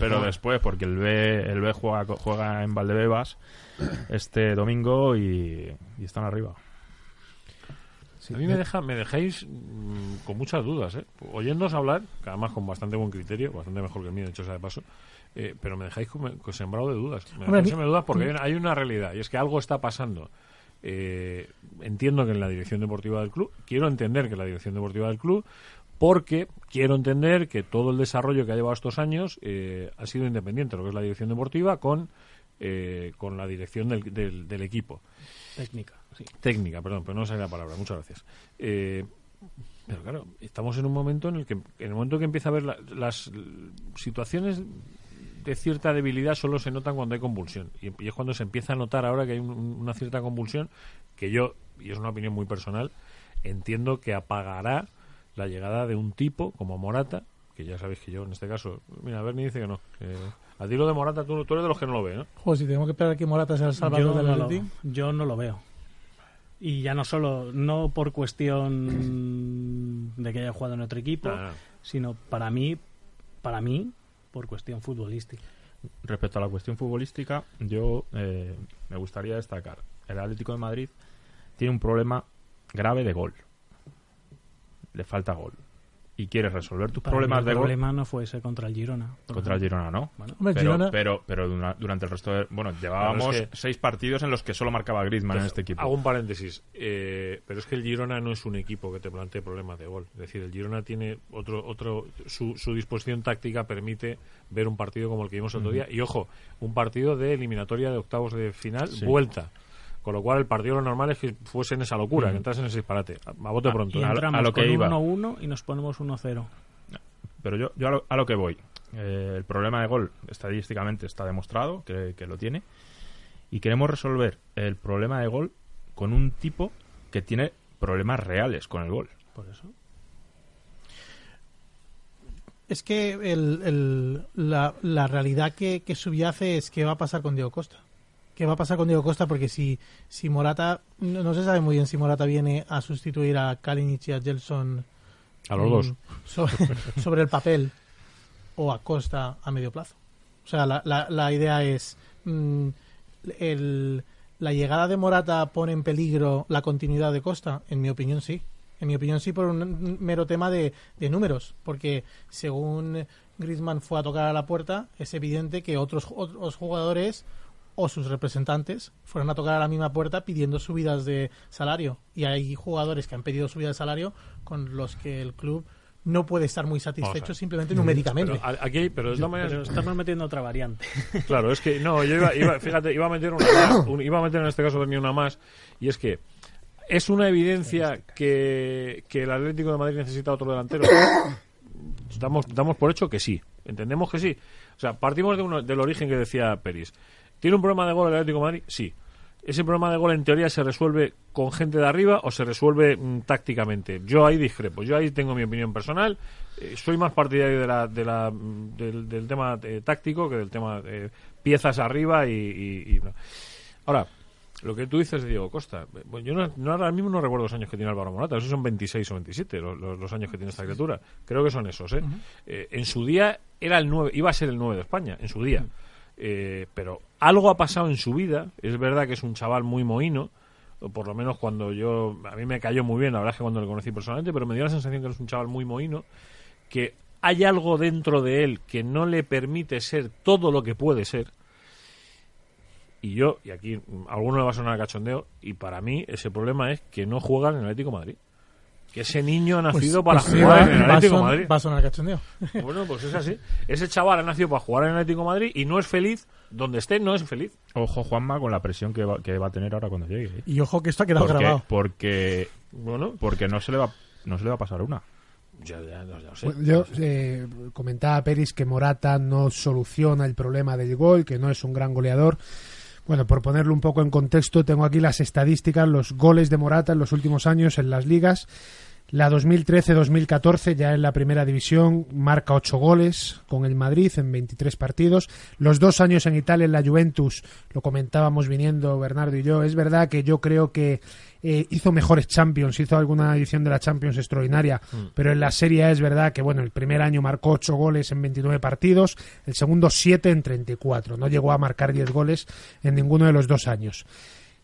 pero, después, porque el B, el B juega, juega en Valdebebas este domingo y, y están arriba. A mí me, deja, me dejáis mm, con muchas dudas, ¿eh? Oyéndoos hablar, que además con bastante buen criterio, bastante mejor que el mío, de hecho, sea de paso, eh, pero me dejáis con, con sembrado de dudas. Me dejáis mí- sembrado de dudas porque hay una, hay una realidad, y es que algo está pasando. Eh, entiendo que en la dirección deportiva del club, quiero entender que en la dirección deportiva del club, porque quiero entender que todo el desarrollo que ha llevado estos años eh, ha sido independiente, lo que es la dirección deportiva, con, eh, con la dirección del, del- del equipo. Técnica, sí. Técnica, perdón, pero no sé la palabra. Muchas gracias. Eh, pero claro, estamos en un momento en el que, en el momento que empieza a ver la- las situaciones de cierta debilidad solo se notan cuando hay convulsión. Y, y es cuando se empieza a notar ahora que hay un- una cierta convulsión que yo, y es una opinión muy personal, entiendo que apagará la llegada de un tipo como Morata, que ya sabéis que yo en este caso, mira, Bernie dice que no. que a ti lo de Morata, tú, tú eres de los que no lo ve, ¿no? Joder, si tenemos que esperar a que Morata sea el salvador yo, del no lo, yo no lo veo. Y ya no solo, no por cuestión de que haya jugado en otro equipo, Ah, sino para mí, para mí, por cuestión futbolística. Respecto a la cuestión futbolística, yo eh, me gustaría destacar. El Atlético de Madrid tiene un problema grave de gol. Le falta gol. Y quieres resolver tus Para mí problemas el de gol problema no fue ese contra el Girona. por contra el. Girona, ¿no? Bueno, el Pero, Girona- pero, pero dura- durante el resto de... Bueno, llevábamos Claro, es que- seis partidos en los que solo marcaba Griezmann en Entonces, este equipo. Hago un paréntesis. eh, pero es que el Girona no es un equipo que te plantee problemas de gol. Es decir, el Girona tiene otro. otro su, su disposición táctica permite ver un partido como el que vimos el otro día. Y ojo, un partido de eliminatoria de octavos de final, Sí. vuelta. Con lo cual, el partido lo normal es que fuese en esa locura, que entrase en ese disparate. A, a bote pronto. Y a a lo que con iba. 1-1 y nos ponemos 1-0. Pero yo, yo a, lo, a lo que voy. Eh, el problema de gol estadísticamente está demostrado que, que lo tiene. Y queremos resolver el problema de gol con un tipo que tiene problemas reales con el gol. Por eso. Es que el, el- la, la realidad que, que subyace es qué va a pasar con Diego Costa. ¿Qué va a pasar con Diego Costa? Porque si, si Morata, no, no se sabe muy bien si Morata viene a sustituir a Kalinic y a Gelson A los mm, dos. sobre, sobre el papel o a Costa a medio plazo. O sea, la, la, la idea es mm, el, la llegada de Morata pone en peligro la continuidad de Costa. En mi opinión, sí. En mi opinión, sí, por un mero tema de, de números. Porque según Griezmann fue a tocar a la puerta, es evidente que otros, otros jugadores o sus representantes fueron a tocar a la misma puerta pidiendo subidas de salario. Y hay jugadores que han pedido subidas de salario con los que el club no puede estar muy satisfecho Vamos a ver. simplemente numéricamente. Pero aquí, hay- pero de todas maneras, Pero estamos metiendo otra variante. Claro, es que no, yo iba, iba- fíjate, iba a meter una más, un- iba a meter en este caso tenía una más y es que es una evidencia que, que el Atlético de Madrid necesita otro delantero. Damos, damos por hecho que sí, entendemos que sí. O sea, partimos de uno, del origen que decía Peris. ¿Tiene un problema de gol el Atlético de Madrid? Sí. ¿Ese problema de gol en teoría se resuelve con gente de arriba o se resuelve mm, tácticamente? Yo ahí discrepo. Yo ahí tengo mi opinión personal. Eh, soy más partidario de la, de la, mm, del, del tema eh, táctico que del tema eh, piezas arriba y, y- y no. Ahora, lo que tú dices de Diego Costa, eh, yo no, no- ahora mismo no recuerdo los años que tiene Álvaro Morata, esos son 26 o 27 los, los- los años que tiene esta criatura. Creo que son esos, ¿eh? Eh, en su día era el 9, iba a ser el 9 de España, en su día. Eh, pero algo ha pasado en su vida, es verdad que es un chaval muy mohino, o por lo menos cuando yo, a mí me cayó muy bien, la verdad es que cuando lo conocí personalmente, pero me dio la sensación que es un chaval muy mohino, que hay algo dentro de él que no le permite ser todo lo que puede ser. Y yo, y aquí alguno le va a sonar cachondeo, y para mí ese problema es que no juega en el Atlético Madrid. Que ese niño ha nacido para pues sí, jugar en el Atlético de Madrid. Va a sonar cachondeo. Bueno, pues es así. Ese chaval ha nacido para jugar en el Atlético de Madrid y no es feliz. Donde esté, no es feliz. Ojo, Juanma, con la presión que va, que va a tener ahora cuando llegue. ¿eh? Y ojo que esto ha quedado porque, grabado. porque, Bueno, porque no se le va no se le va a pasar una. ya, ya, ya lo sé. Bueno, yo eh, comentaba a Peris que Morata no soluciona el problema del gol, que no es un gran goleador. Bueno, por ponerlo un poco en contexto, tengo aquí las estadísticas, los goles de Morata en los últimos años en las ligas. La 2013-2014, ya en la primera división, marca 8 goles con el Madrid en 23 partidos. Los dos años en Italia en la Juventus, lo comentábamos viniendo Bernardo y yo. Es verdad que yo creo que eh, hizo mejores Champions, hizo alguna edición de la Champions extraordinaria, pero en la Serie A es verdad que bueno, el primer año marcó 8 goles en 29 partidos, el segundo 7 en 34. No llegó a marcar 10 goles en ninguno de los dos años.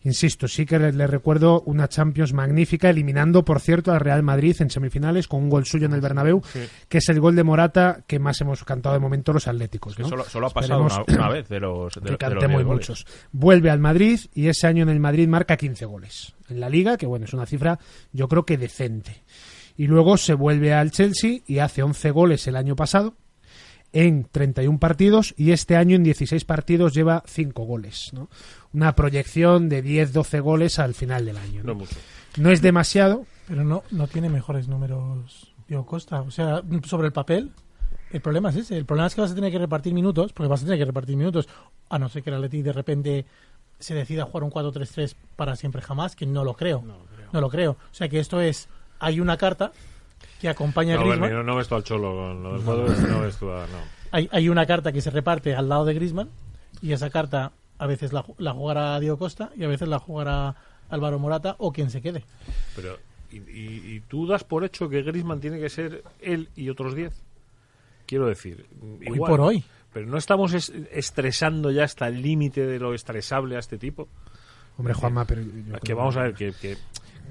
Insisto, sí que le, le recuerdo una Champions magnífica, eliminando, por cierto, al Real Madrid en semifinales con un gol suyo en el Bernabéu, Sí. que es el gol de Morata que más hemos cantado de momento los atléticos. Solo, solo ha pasado una, vez de los, de, que de los cantemos muchos. Vuelve al Madrid y ese año en el Madrid marca 15 goles. En la liga, que bueno, es una cifra yo creo que decente. Y luego se vuelve al Chelsea y hace 11 goles el año pasado en 31 partidos y este año en 16 partidos lleva 5 goles. ¿no? Una proyección de 10-12 goles al final del año. No ¿no? mucho. No es demasiado, Pero no, no tiene mejores números Diego Costa. O sea, sobre el papel, el problema es ese. El problema es que vas a tener que repartir minutos, porque vas a tener que repartir minutos, a no ser que el Atleti de repente se decida jugar un 4-3-3 para siempre jamás, que no lo creo. No lo creo. O sea que esto es, hay una carta que acompaña a No, Griezmann. Berni, no, no ves tú al Cholo con lo del cuadro, no ves tú a... No. hay, hay una carta que se reparte al lado de Griezmann y esa carta a veces la, ju- la jugará Diego Costa y a veces la jugará Álvaro Morata o quien se quede. Pero, y, y- y tú das por hecho que Griezmann tiene que ser él y otros 10? Quiero decir, Hoy igual. por hoy. Pero no estamos es- estresando ya hasta el límite de lo estresable a este tipo. hombre Juanma, pero yo creo que vamos a ver, que, que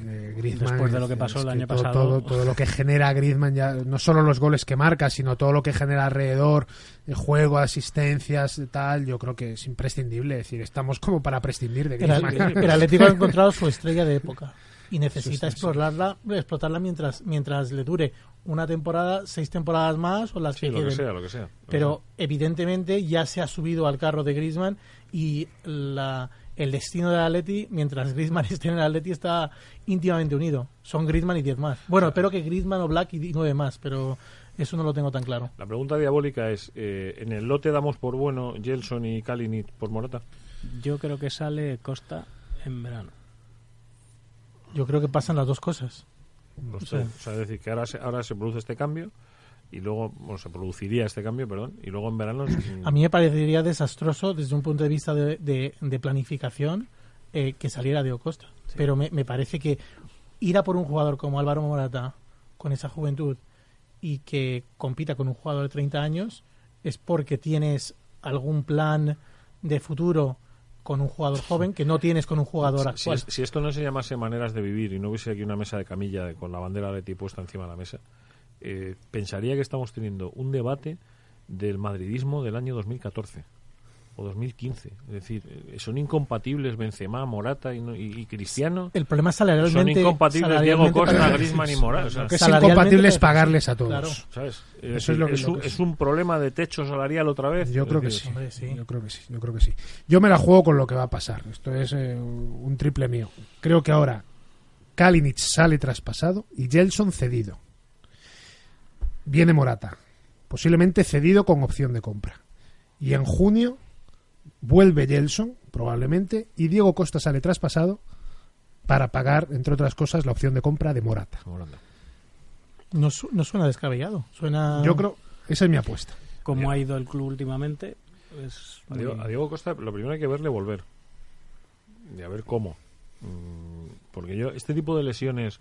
Eh, Griezmann Después de lo que pasó es el año pasado. Todo, todo lo que genera Griezmann, ya, no solo los goles que marca, sino todo lo que genera alrededor, el juego, asistencias, tal, yo creo que es imprescindible. Es decir, estamos como para prescindir de El, Griezmann. el Atlético ha encontrado su estrella de época y necesita Eso sí, sí. explorarla, explotarla mientras, mientras le dure una temporada, seis temporadas más o las sí, que lo que sea, lo que sea. Pero evidentemente ya se ha subido al carro de Griezmann y la, el destino del Atleti, mientras Griezmann esté en el Atleti, está íntimamente unido. Son Griezmann y 10 más. Bueno, espero que Griezmann o Black y 9 más, pero eso no lo tengo tan claro. La pregunta diabólica es, eh, ¿en el lote damos por bueno Gelson y Kalinic por Morata? Yo creo que sale Costa en verano. Yo creo que pasan las dos cosas. Sí. tres. O sea, es decir, que ahora se, ahora se produce este cambio y luego, bueno, se produciría este cambio, perdón, y luego en verano... A mí me parecería desastroso desde un punto de vista de, de- de planificación eh, que saliera Diego Costa. Pero me, me parece que ir a por un jugador como Álvaro Morata con esa juventud y que compita con un jugador de 30 años es porque tienes algún plan de futuro con un jugador joven que no tienes con un jugador Si, actual. si esto no se llamase maneras de vivir y no hubiese aquí una mesa de camilla de- con la bandera de ti puesta encima de la mesa, eh, pensaría que estamos teniendo un debate del madridismo del año 2014 o 2015. Es decir, eh, son incompatibles Benzema, Morata y, no- y- y Cristiano. El problema es Son salarialmente... incompatibles Diego salarialmente Costa, Griezmann y Morata. o sea, que es salarialmente incompatible es pagarles a todos. Claro. ¿sabes? Es, Eso es lo que- es lo un, que es un problema de techo salarial otra vez. Yo creo que decir, sí. hombre, sí. Yo creo que sí. Yo creo que sí. Yo me la juego con lo que va a pasar. Esto es eh, un triple mío. Creo que ahora Kalinic sale traspasado y Gelson cedido. Viene Morata, posiblemente cedido con opción de compra. Y en junio vuelve Gelson, probablemente, y Diego Costa sale traspasado para pagar, entre otras cosas, la opción de compra de Morata. No, su- no suena descabellado. Suena... Yo creo, esa es mi apuesta. Como ha ido el club últimamente, es A Diego, a Diego Costa lo primero hay que verle volver. Y a ver cómo. Mm, Porque yo, este tipo de lesiones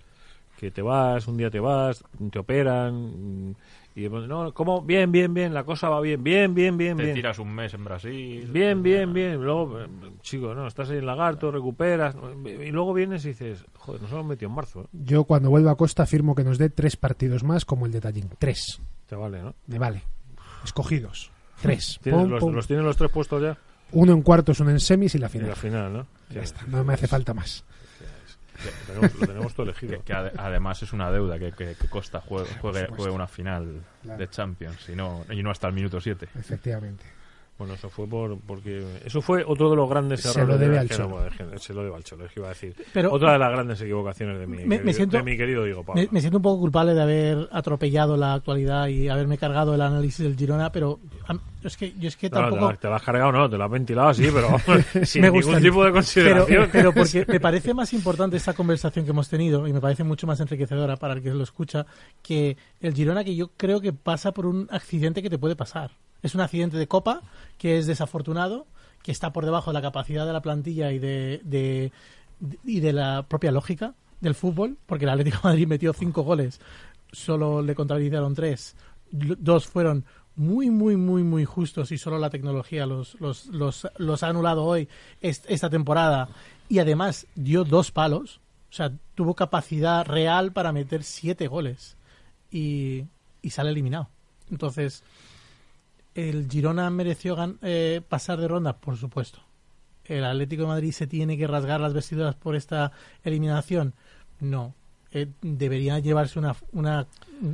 que te vas, un día te vas, te operan, y no, ¿cómo? Bien, bien, bien, la cosa va bien, bien, bien, bien, Te bien. tiras un mes en Brasil. Bien, bien, bien. Luego, eh, chico, no, estás ahí en lagarto, recuperas, y luego vienes y dices, joder, nos hemos metido en marzo, ¿eh? Yo cuando vuelva a Costa afirmo que nos dé tres partidos más como el de Tallín. Tres. Te vale, ¿no? Me vale. Escogidos. Tres. ¿Tienes Pum, los, pum. los tienes los tres puestos ya? Uno en cuartos, uno en semis y la Y final. la final, ¿no? Ya está. No me hace falta más. Lo tenemos, lo tenemos todo elegido. Que, que ade- además es una deuda que, que, que Costa juegue, juegue, una final Claro. de Champions y no, y no hasta el minuto 7. Efectivamente. Bueno, eso fue por, porque eso fue otro de los grandes Se errores. lo debe de- al que Cholo. no, Se lo debe al Cholo, es que iba a decir. Pero- Otra de las grandes equivocaciones de mi, Me- me querido, siento- de mi querido Diego Pablo. Me, me siento un poco culpable de haber atropellado la actualidad y haberme cargado el análisis del Girona, pero es que yo es que No, no, te, tampoco... la, te la has cargado, no, te la has ventilado así, pero sin me ningún tipo de pero, consideración. pero porque me parece más importante esta conversación que hemos tenido y me parece mucho más enriquecedora para el que lo escucha que el Girona que yo creo que pasa por un accidente que te puede pasar. Es un accidente de copa que es desafortunado, que está por debajo de la capacidad de la plantilla y de, y de la propia lógica del fútbol, porque el Atlético Madrid metió cinco goles, solo le contabilizaron tres, dos fueron muy, muy, muy, muy justos y solo la tecnología los, los, los, los ha anulado hoy est- esta temporada y además dio dos palos. O sea, tuvo capacidad real para meter siete goles y, y sale eliminado. Entonces, ¿el Girona mereció gan- eh, pasar de ronda? Por supuesto. ¿El Atlético de Madrid se tiene que rasgar las vestiduras por esta eliminación? No. Eh, debería llevarse una, una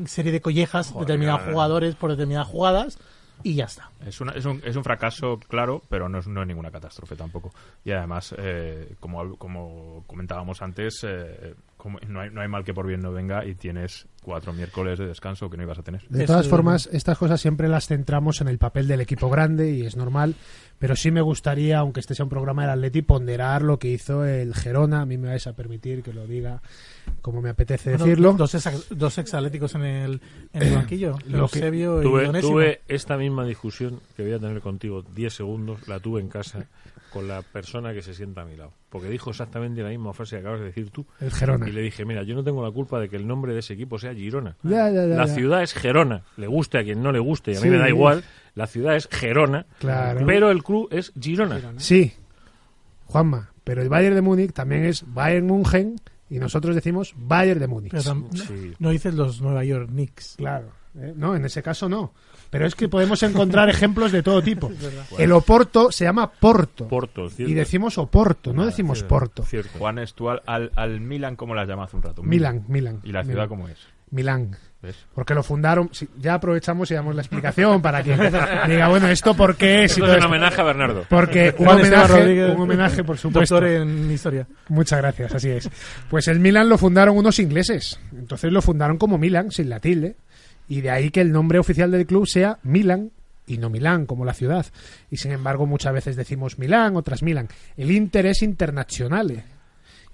serie de collejas Joder, determinados mira, jugadores por determinadas jugadas y ya está. Es, una- es, un, es un fracaso, claro, pero no es, no es ninguna catástrofe tampoco. Y además, eh, como, como comentábamos antes, eh, como no, hay, no hay mal que por bien no venga y tienes cuatro miércoles de descanso que no ibas a tener. De Es, todas eh, formas, estas cosas siempre las centramos en el papel del equipo grande y es normal, pero sí me gustaría, aunque este sea un programa del Atleti, ponderar lo que hizo el Gerona. A mí me vais a permitir que lo diga como me apetece Bueno, decirlo. Dos, ex, dos exatléticos en el, en el banquillo. Lo que- Eusebio y Tuve, Onésimo. tuve esta misma discusión que voy a tener contigo 10 segundos, la tuve en casa con la persona que se sienta a mi lado. Porque dijo exactamente la misma frase que acabas de decir tú. El Gerona. Y le dije, mira, yo no tengo la culpa de que el nombre de ese equipo sea Girona. Ya, ya, ya, la ya. ciudad es Gerona. Le guste a quien no le guste, y a mí Sí. me da igual. La ciudad es Gerona. Claro. Pero el club es Girona. Sí, Juanma, pero el Bayern de Múnich también es Bayern München y nosotros decimos Bayern de Múnich. Pero tam- Sí. No dices los Nueva York Knicks. Claro, ¿eh? no, en ese caso no. Pero es que podemos encontrar ejemplos de todo tipo. El Oporto se llama Porto. Porto, cierto. y decimos Oporto, no decimos Cierto, Porto. Cierto. Juanes, tú al, al, al Milan, ¿cómo las llamas hace un rato? Milan, Milan. ¿Y la ciudad Milan. cómo es? Milán. ¿Ves? Porque lo fundaron. sí, ya aprovechamos y damos la explicación para que diga, bueno, ¿esto por qué es? Esto es un homenaje a Bernardo. Porque un Juan homenaje, un homenaje, por supuesto. Doctor en historia. Muchas gracias, así es. Pues el Milan lo fundaron unos ingleses. Entonces lo fundaron como Milan, sin la tilde. Y de ahí que el nombre oficial del club sea Milan y no Milán, como la ciudad. Y sin embargo, muchas veces decimos Milán, otras Milan. El Inter es internacional.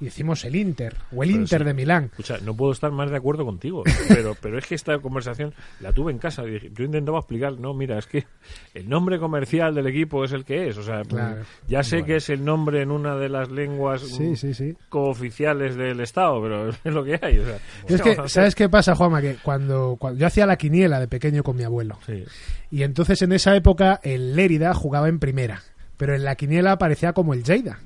Y decimos el Inter, o el Pero Inter sí. de Milán. Escucha, no puedo estar más de acuerdo contigo, pero, pero es que esta conversación la tuve en casa. y Yo intentaba explicar, no, mira, es que el nombre comercial del equipo es el que es. O sea, Claro. ya sé que es el nombre en una de las lenguas Sí, mm, sí, cooficiales del Estado, pero es lo que hay. O sea, Y es ¿qué que? ¿sabes qué pasa, Juanma? Que cuando, cuando yo hacía la quiniela de pequeño con mi abuelo. Y entonces en esa época el Lérida jugaba en primera, pero en la quiniela aparecía como el Lleida.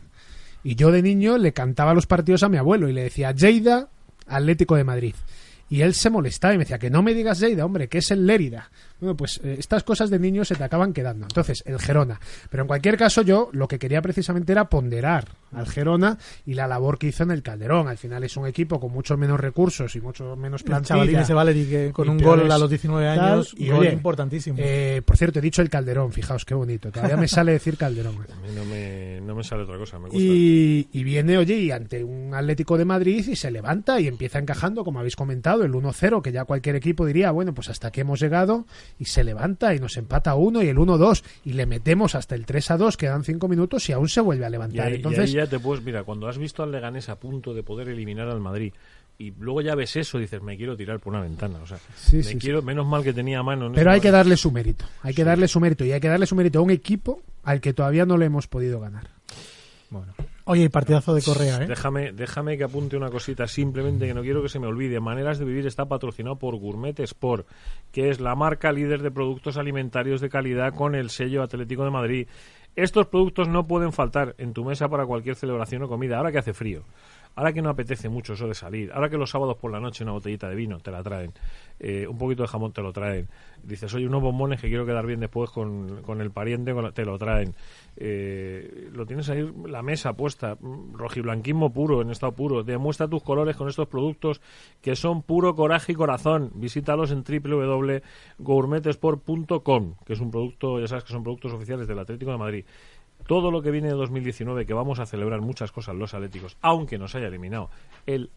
Y yo de niño le cantaba los partidos a mi abuelo y le decía Lleida, Atlético de Madrid. Y él se molestaba y me decía que no me digas Lleida, hombre, que es el Lérida. Bueno, pues eh, estas cosas de niño se te acaban quedando. Entonces, el Gerona. Pero en cualquier caso, yo lo que quería precisamente era ponderar al Gerona y la labor que hizo en el Calderón. Al final es un equipo con mucho menos recursos y mucho menos El plantilla. ese Valeri que con Y un peores gol a los 19 tal, años, y gol oye, importantísimo. Eh, por cierto, he dicho el Calderón, fijaos qué bonito. Todavía me sale decir Calderón. A mí no me, no me sale otra cosa, me gusta. Y, y viene, oye, y ante un Atlético de Madrid y se levanta y empieza encajando, como habéis comentado, el 1-0, que ya cualquier equipo diría, bueno, pues hasta aquí hemos llegado, y se levanta y nos empata uno y el 1-2, y le metemos hasta el 3-2, quedan 5 minutos y aún se vuelve a Y levantar. y Entonces, ahí ya te puedes, mira, cuando has visto al Leganés a punto de poder eliminar al Madrid y luego ya ves eso, dices, me quiero tirar por una ventana. O sea, Sí, me sí, quiero, menos mal que tenía mano. pero hay que darle su mérito, hay que darle su mérito, y hay que darle su mérito a un equipo al que todavía no le hemos podido ganar. Bueno, Oye, y partidazo de Correa, ¿eh? Déjame, déjame que apunte una cosita, simplemente que no quiero que se me olvide. Maneras de Vivir está patrocinado por Gourmet Sport, que es la marca líder de productos alimentarios de calidad con el sello Atlético de Madrid. Estos productos no pueden faltar en tu mesa para cualquier celebración o comida, ahora que hace frío. Ahora que no apetece mucho eso de salir, ahora que los sábados por la noche una botellita de vino te la traen, eh, un poquito de jamón te lo traen, dices, oye, unos bombones que quiero quedar bien después con, con el pariente, con te lo traen. Eh, lo tienes ahí, la mesa puesta, mm, rojiblanquismo puro, en estado puro. Demuestra tus colores con estos productos que son puro coraje y corazón. Visítalos en www.gourmetesport.com, que es un producto, ya sabes que son productos oficiales del Atlético de Madrid todo lo que viene de 2019, que vamos a celebrar muchas cosas los atléticos, aunque nos haya eliminado el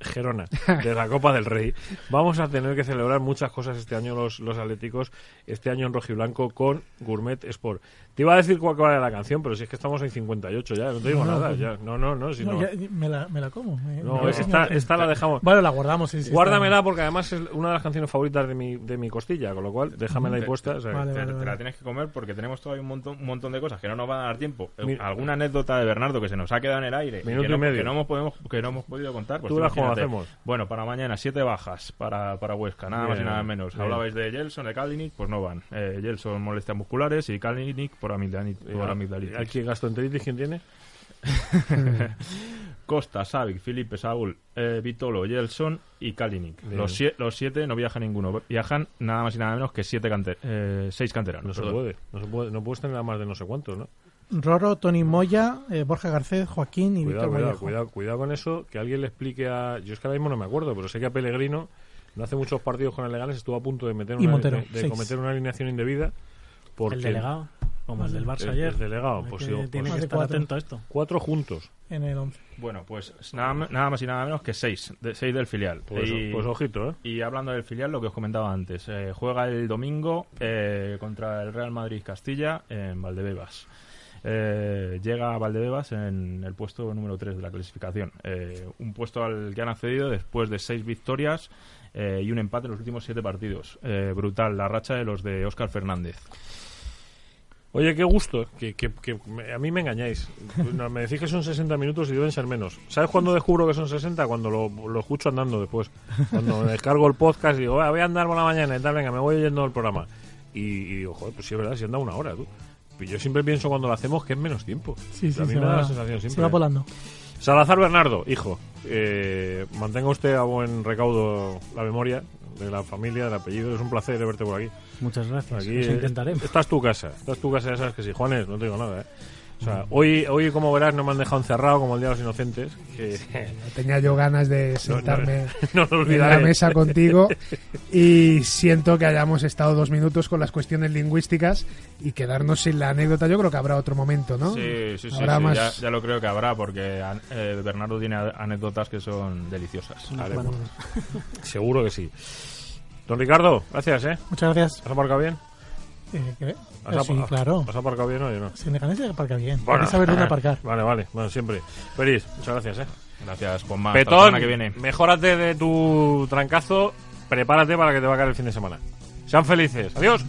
Gerona de la Copa del Rey, vamos a tener que celebrar muchas cosas este año los, los atléticos, este año en rojiblanco con Gourmet Sport. Te iba a decir cuál era la canción, pero si es que estamos en 58 ya, no te digo No, no, nada. pues- ya. No, no, no, si No, no, ya- me, la, me la como. me- no, me- esta, esta la dejamos. Bueno, la guardamos. sí, sí, está- Guárdamela porque además es una de las canciones favoritas de mi, de mi costilla, con lo cual déjamela ahí Te- puesta. o sea, Vale, te, vale, te vale. la tienes que comer porque tenemos todavía un montón, un montón de cosas que no nos van a dar tiempo. Eh, Mira. Alguna anécdota de Bernardo que se nos ha quedado en el aire Minuto que, no, y medio. que no hemos, podemos, que no hemos podido contar. Pues Tú imagínate. hacemos. Bueno, para mañana, siete bajas para, para Huesca, nada más y nada menos. bien. Hablabais de Gelson, de Kalinic, pues no van. Eh, Gelson molestias musculares y Kalinic por amigdalitis. por amigdalitis. ¿Aquí gastroenteritis quién tiene? Costa, Savic, Felipe, Saúl, eh, Vitolo, Gelson y Kalinic. Los, sie- los siete no viaja ninguno. Viajan nada más y nada menos que siete cante- eh, seis canteranos. No se puede. No se puede. No puedes tener nada más de no sé cuántos, ¿no? Roro, Tony Moya, eh, Borja Garcés, Joaquín y Cuidado, Víctor cuidado, Vallejo. cuidado, cuidado con eso. Que alguien le explique a. Yo es que ahora mismo no me acuerdo, pero sé que a Pellegrino no hace muchos partidos con el Legales estuvo a punto de meter una, Montero, de, cometer una alineación indebida. Porque El delegado, como el del Barça El- ayer. el delegado, pues que- sí, pues- tiene Más que estar cuatro. atento a esto. Cuatro juntos. En el 11. Bueno, pues nada, nada más y nada menos que seis. De, seis del filial. Pues, y, pues ojito, ¿eh? y hablando del filial, lo que os comentaba antes. eh, juega el domingo eh, contra el Real Madrid Castilla en Valdebebas. Eh, llega a Valdebebas en el puesto número 3 de la clasificación. Eh, un puesto al que han accedido después de seis victorias eh, y un empate en los últimos siete partidos. Eh, brutal la racha de los de Óscar Fernández. Oye, qué gusto, que, que- que me- a mí me engañáis. No, me decís que son 60 minutos y deben ser menos. ¿Sabes cuándo descubro que son 60? Cuando lo, lo escucho andando después. Cuando me descargo el podcast y digo, "Ah, voy a andar por la mañana y tal, venga, me voy oyendo el programa. Y, y digo, joder, pues sí, es verdad, si anda una hora, tú. Y yo siempre pienso cuando lo hacemos que es menos tiempo. Sí, sí, a mí se me da va, la sensación se siempre. va volando. Salazar Bernardo, hijo, eh, mantenga usted a buen recaudo la memoria de la familia, del apellido. Es un placer verte por aquí. Muchas gracias. Aquí intentaremos. Esta es tu casa. Esta es tu casa, ya sabes que sí. Juanes, no te digo nada, ¿eh? O sea, hoy, hoy, como verás, no me han dejado encerrado como el Día de los Inocentes. Que Tenía yo ganas de sentarme no lo en olvidaré. la mesa contigo y siento que hayamos estado dos minutos con las cuestiones lingüísticas y quedarnos sin la anécdota. Yo creo que habrá otro momento, ¿no? Sí, sí, sí, Habrá sí, más- Ya, ya lo creo que habrá porque eh, Bernardo tiene anécdotas que son deliciosas. Vale, seguro que sí. Don Ricardo, gracias, ¿eh? Muchas gracias. ¿Has aparcado bien? Eh, ¿qué? ¿Has, Eh, sí, claro. ¿Has aparcado bien hoy o no? Si Leganés se aparca bien. Bueno. Hay que saber dónde aparcar. Vale, vale. Bueno, siempre. Feliz, muchas gracias, ¿eh? Gracias, Juanma. Petón, semana que viene. mejórate de tu trancazo. Prepárate para que te va a caer el fin de semana. Sean felices. Adiós.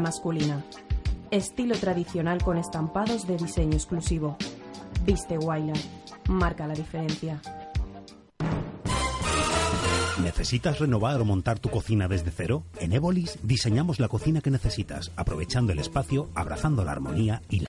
Masculina. Estilo tradicional con estampados de diseño exclusivo. Viste Guayla, marca la diferencia. ¿Necesitas renovar o montar tu cocina desde cero? En Ébolis diseñamos la cocina que necesitas, aprovechando el espacio, abrazando la armonía y la